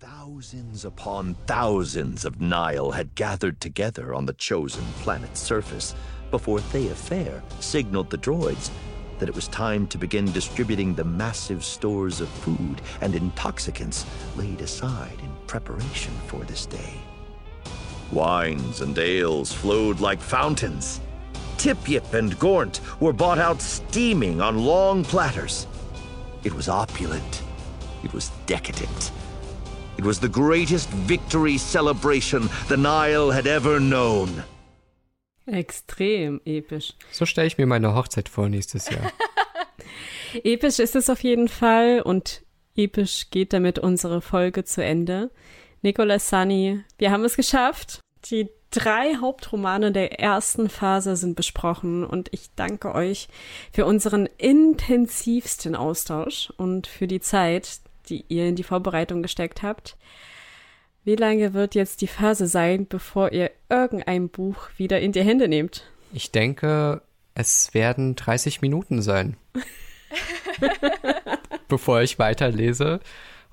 Thousands upon thousands of Nile had gathered together on the chosen planet's surface before Thea Fair signaled the droids that it was time to begin distributing the massive stores of food and intoxicants laid aside in preparation for this day. Wines and ales flowed like fountains. Tip Yip and Gaunt were brought out steaming on long platters. It was opulent. It was decadent. It was the greatest victory celebration the Nile had ever known. Extrem episch. So stelle ich mir meine Hochzeit vor nächstes Jahr. episch ist es auf jeden Fall und episch geht damit unsere Folge zu Ende. Nicolas Sunny, wir haben es geschafft. Die drei Hauptromane der ersten Phase sind besprochen und ich danke euch für unseren intensivsten Austausch und für die Zeit, die ihr in die Vorbereitung gesteckt habt. Wie lange wird jetzt die Phase sein, bevor ihr irgendein Buch wieder in die Hände nehmt? Ich denke, es werden 30 Minuten sein. bevor ich weiterlese.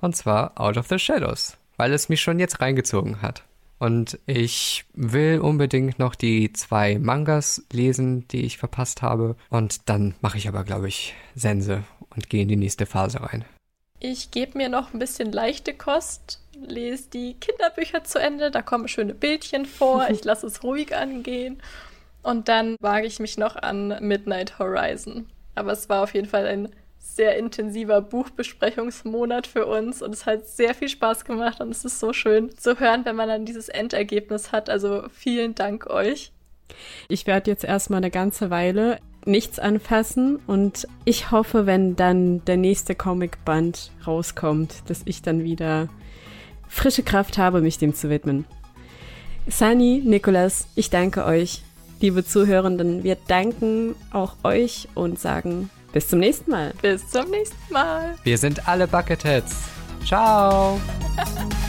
Und zwar Out of the Shadows, weil es mich schon jetzt reingezogen hat. Und ich will unbedingt noch die zwei Mangas lesen, die ich verpasst habe. Und dann mache ich aber, glaube ich, Sense und gehe in die nächste Phase rein. Ich gebe mir noch ein bisschen leichte Kost, lese die Kinderbücher zu Ende, da kommen schöne Bildchen vor, ich lasse es ruhig angehen. Und dann wage ich mich noch an Midnight Horizon. Aber es war auf jeden Fall ein sehr intensiver Buchbesprechungsmonat für uns und es hat sehr viel Spaß gemacht und es ist so schön zu hören, wenn man dann dieses Endergebnis hat. Also vielen Dank euch. Ich werde jetzt erstmal eine ganze Weile nichts anfassen und ich hoffe, wenn dann der nächste Comicband rauskommt, dass ich dann wieder frische Kraft habe, mich dem zu widmen. Sani, Nikolas, ich danke euch. Liebe Zuhörenden, wir danken auch euch und sagen bis zum nächsten Mal. Bis zum nächsten Mal. Wir sind alle Bucketheads. Ciao.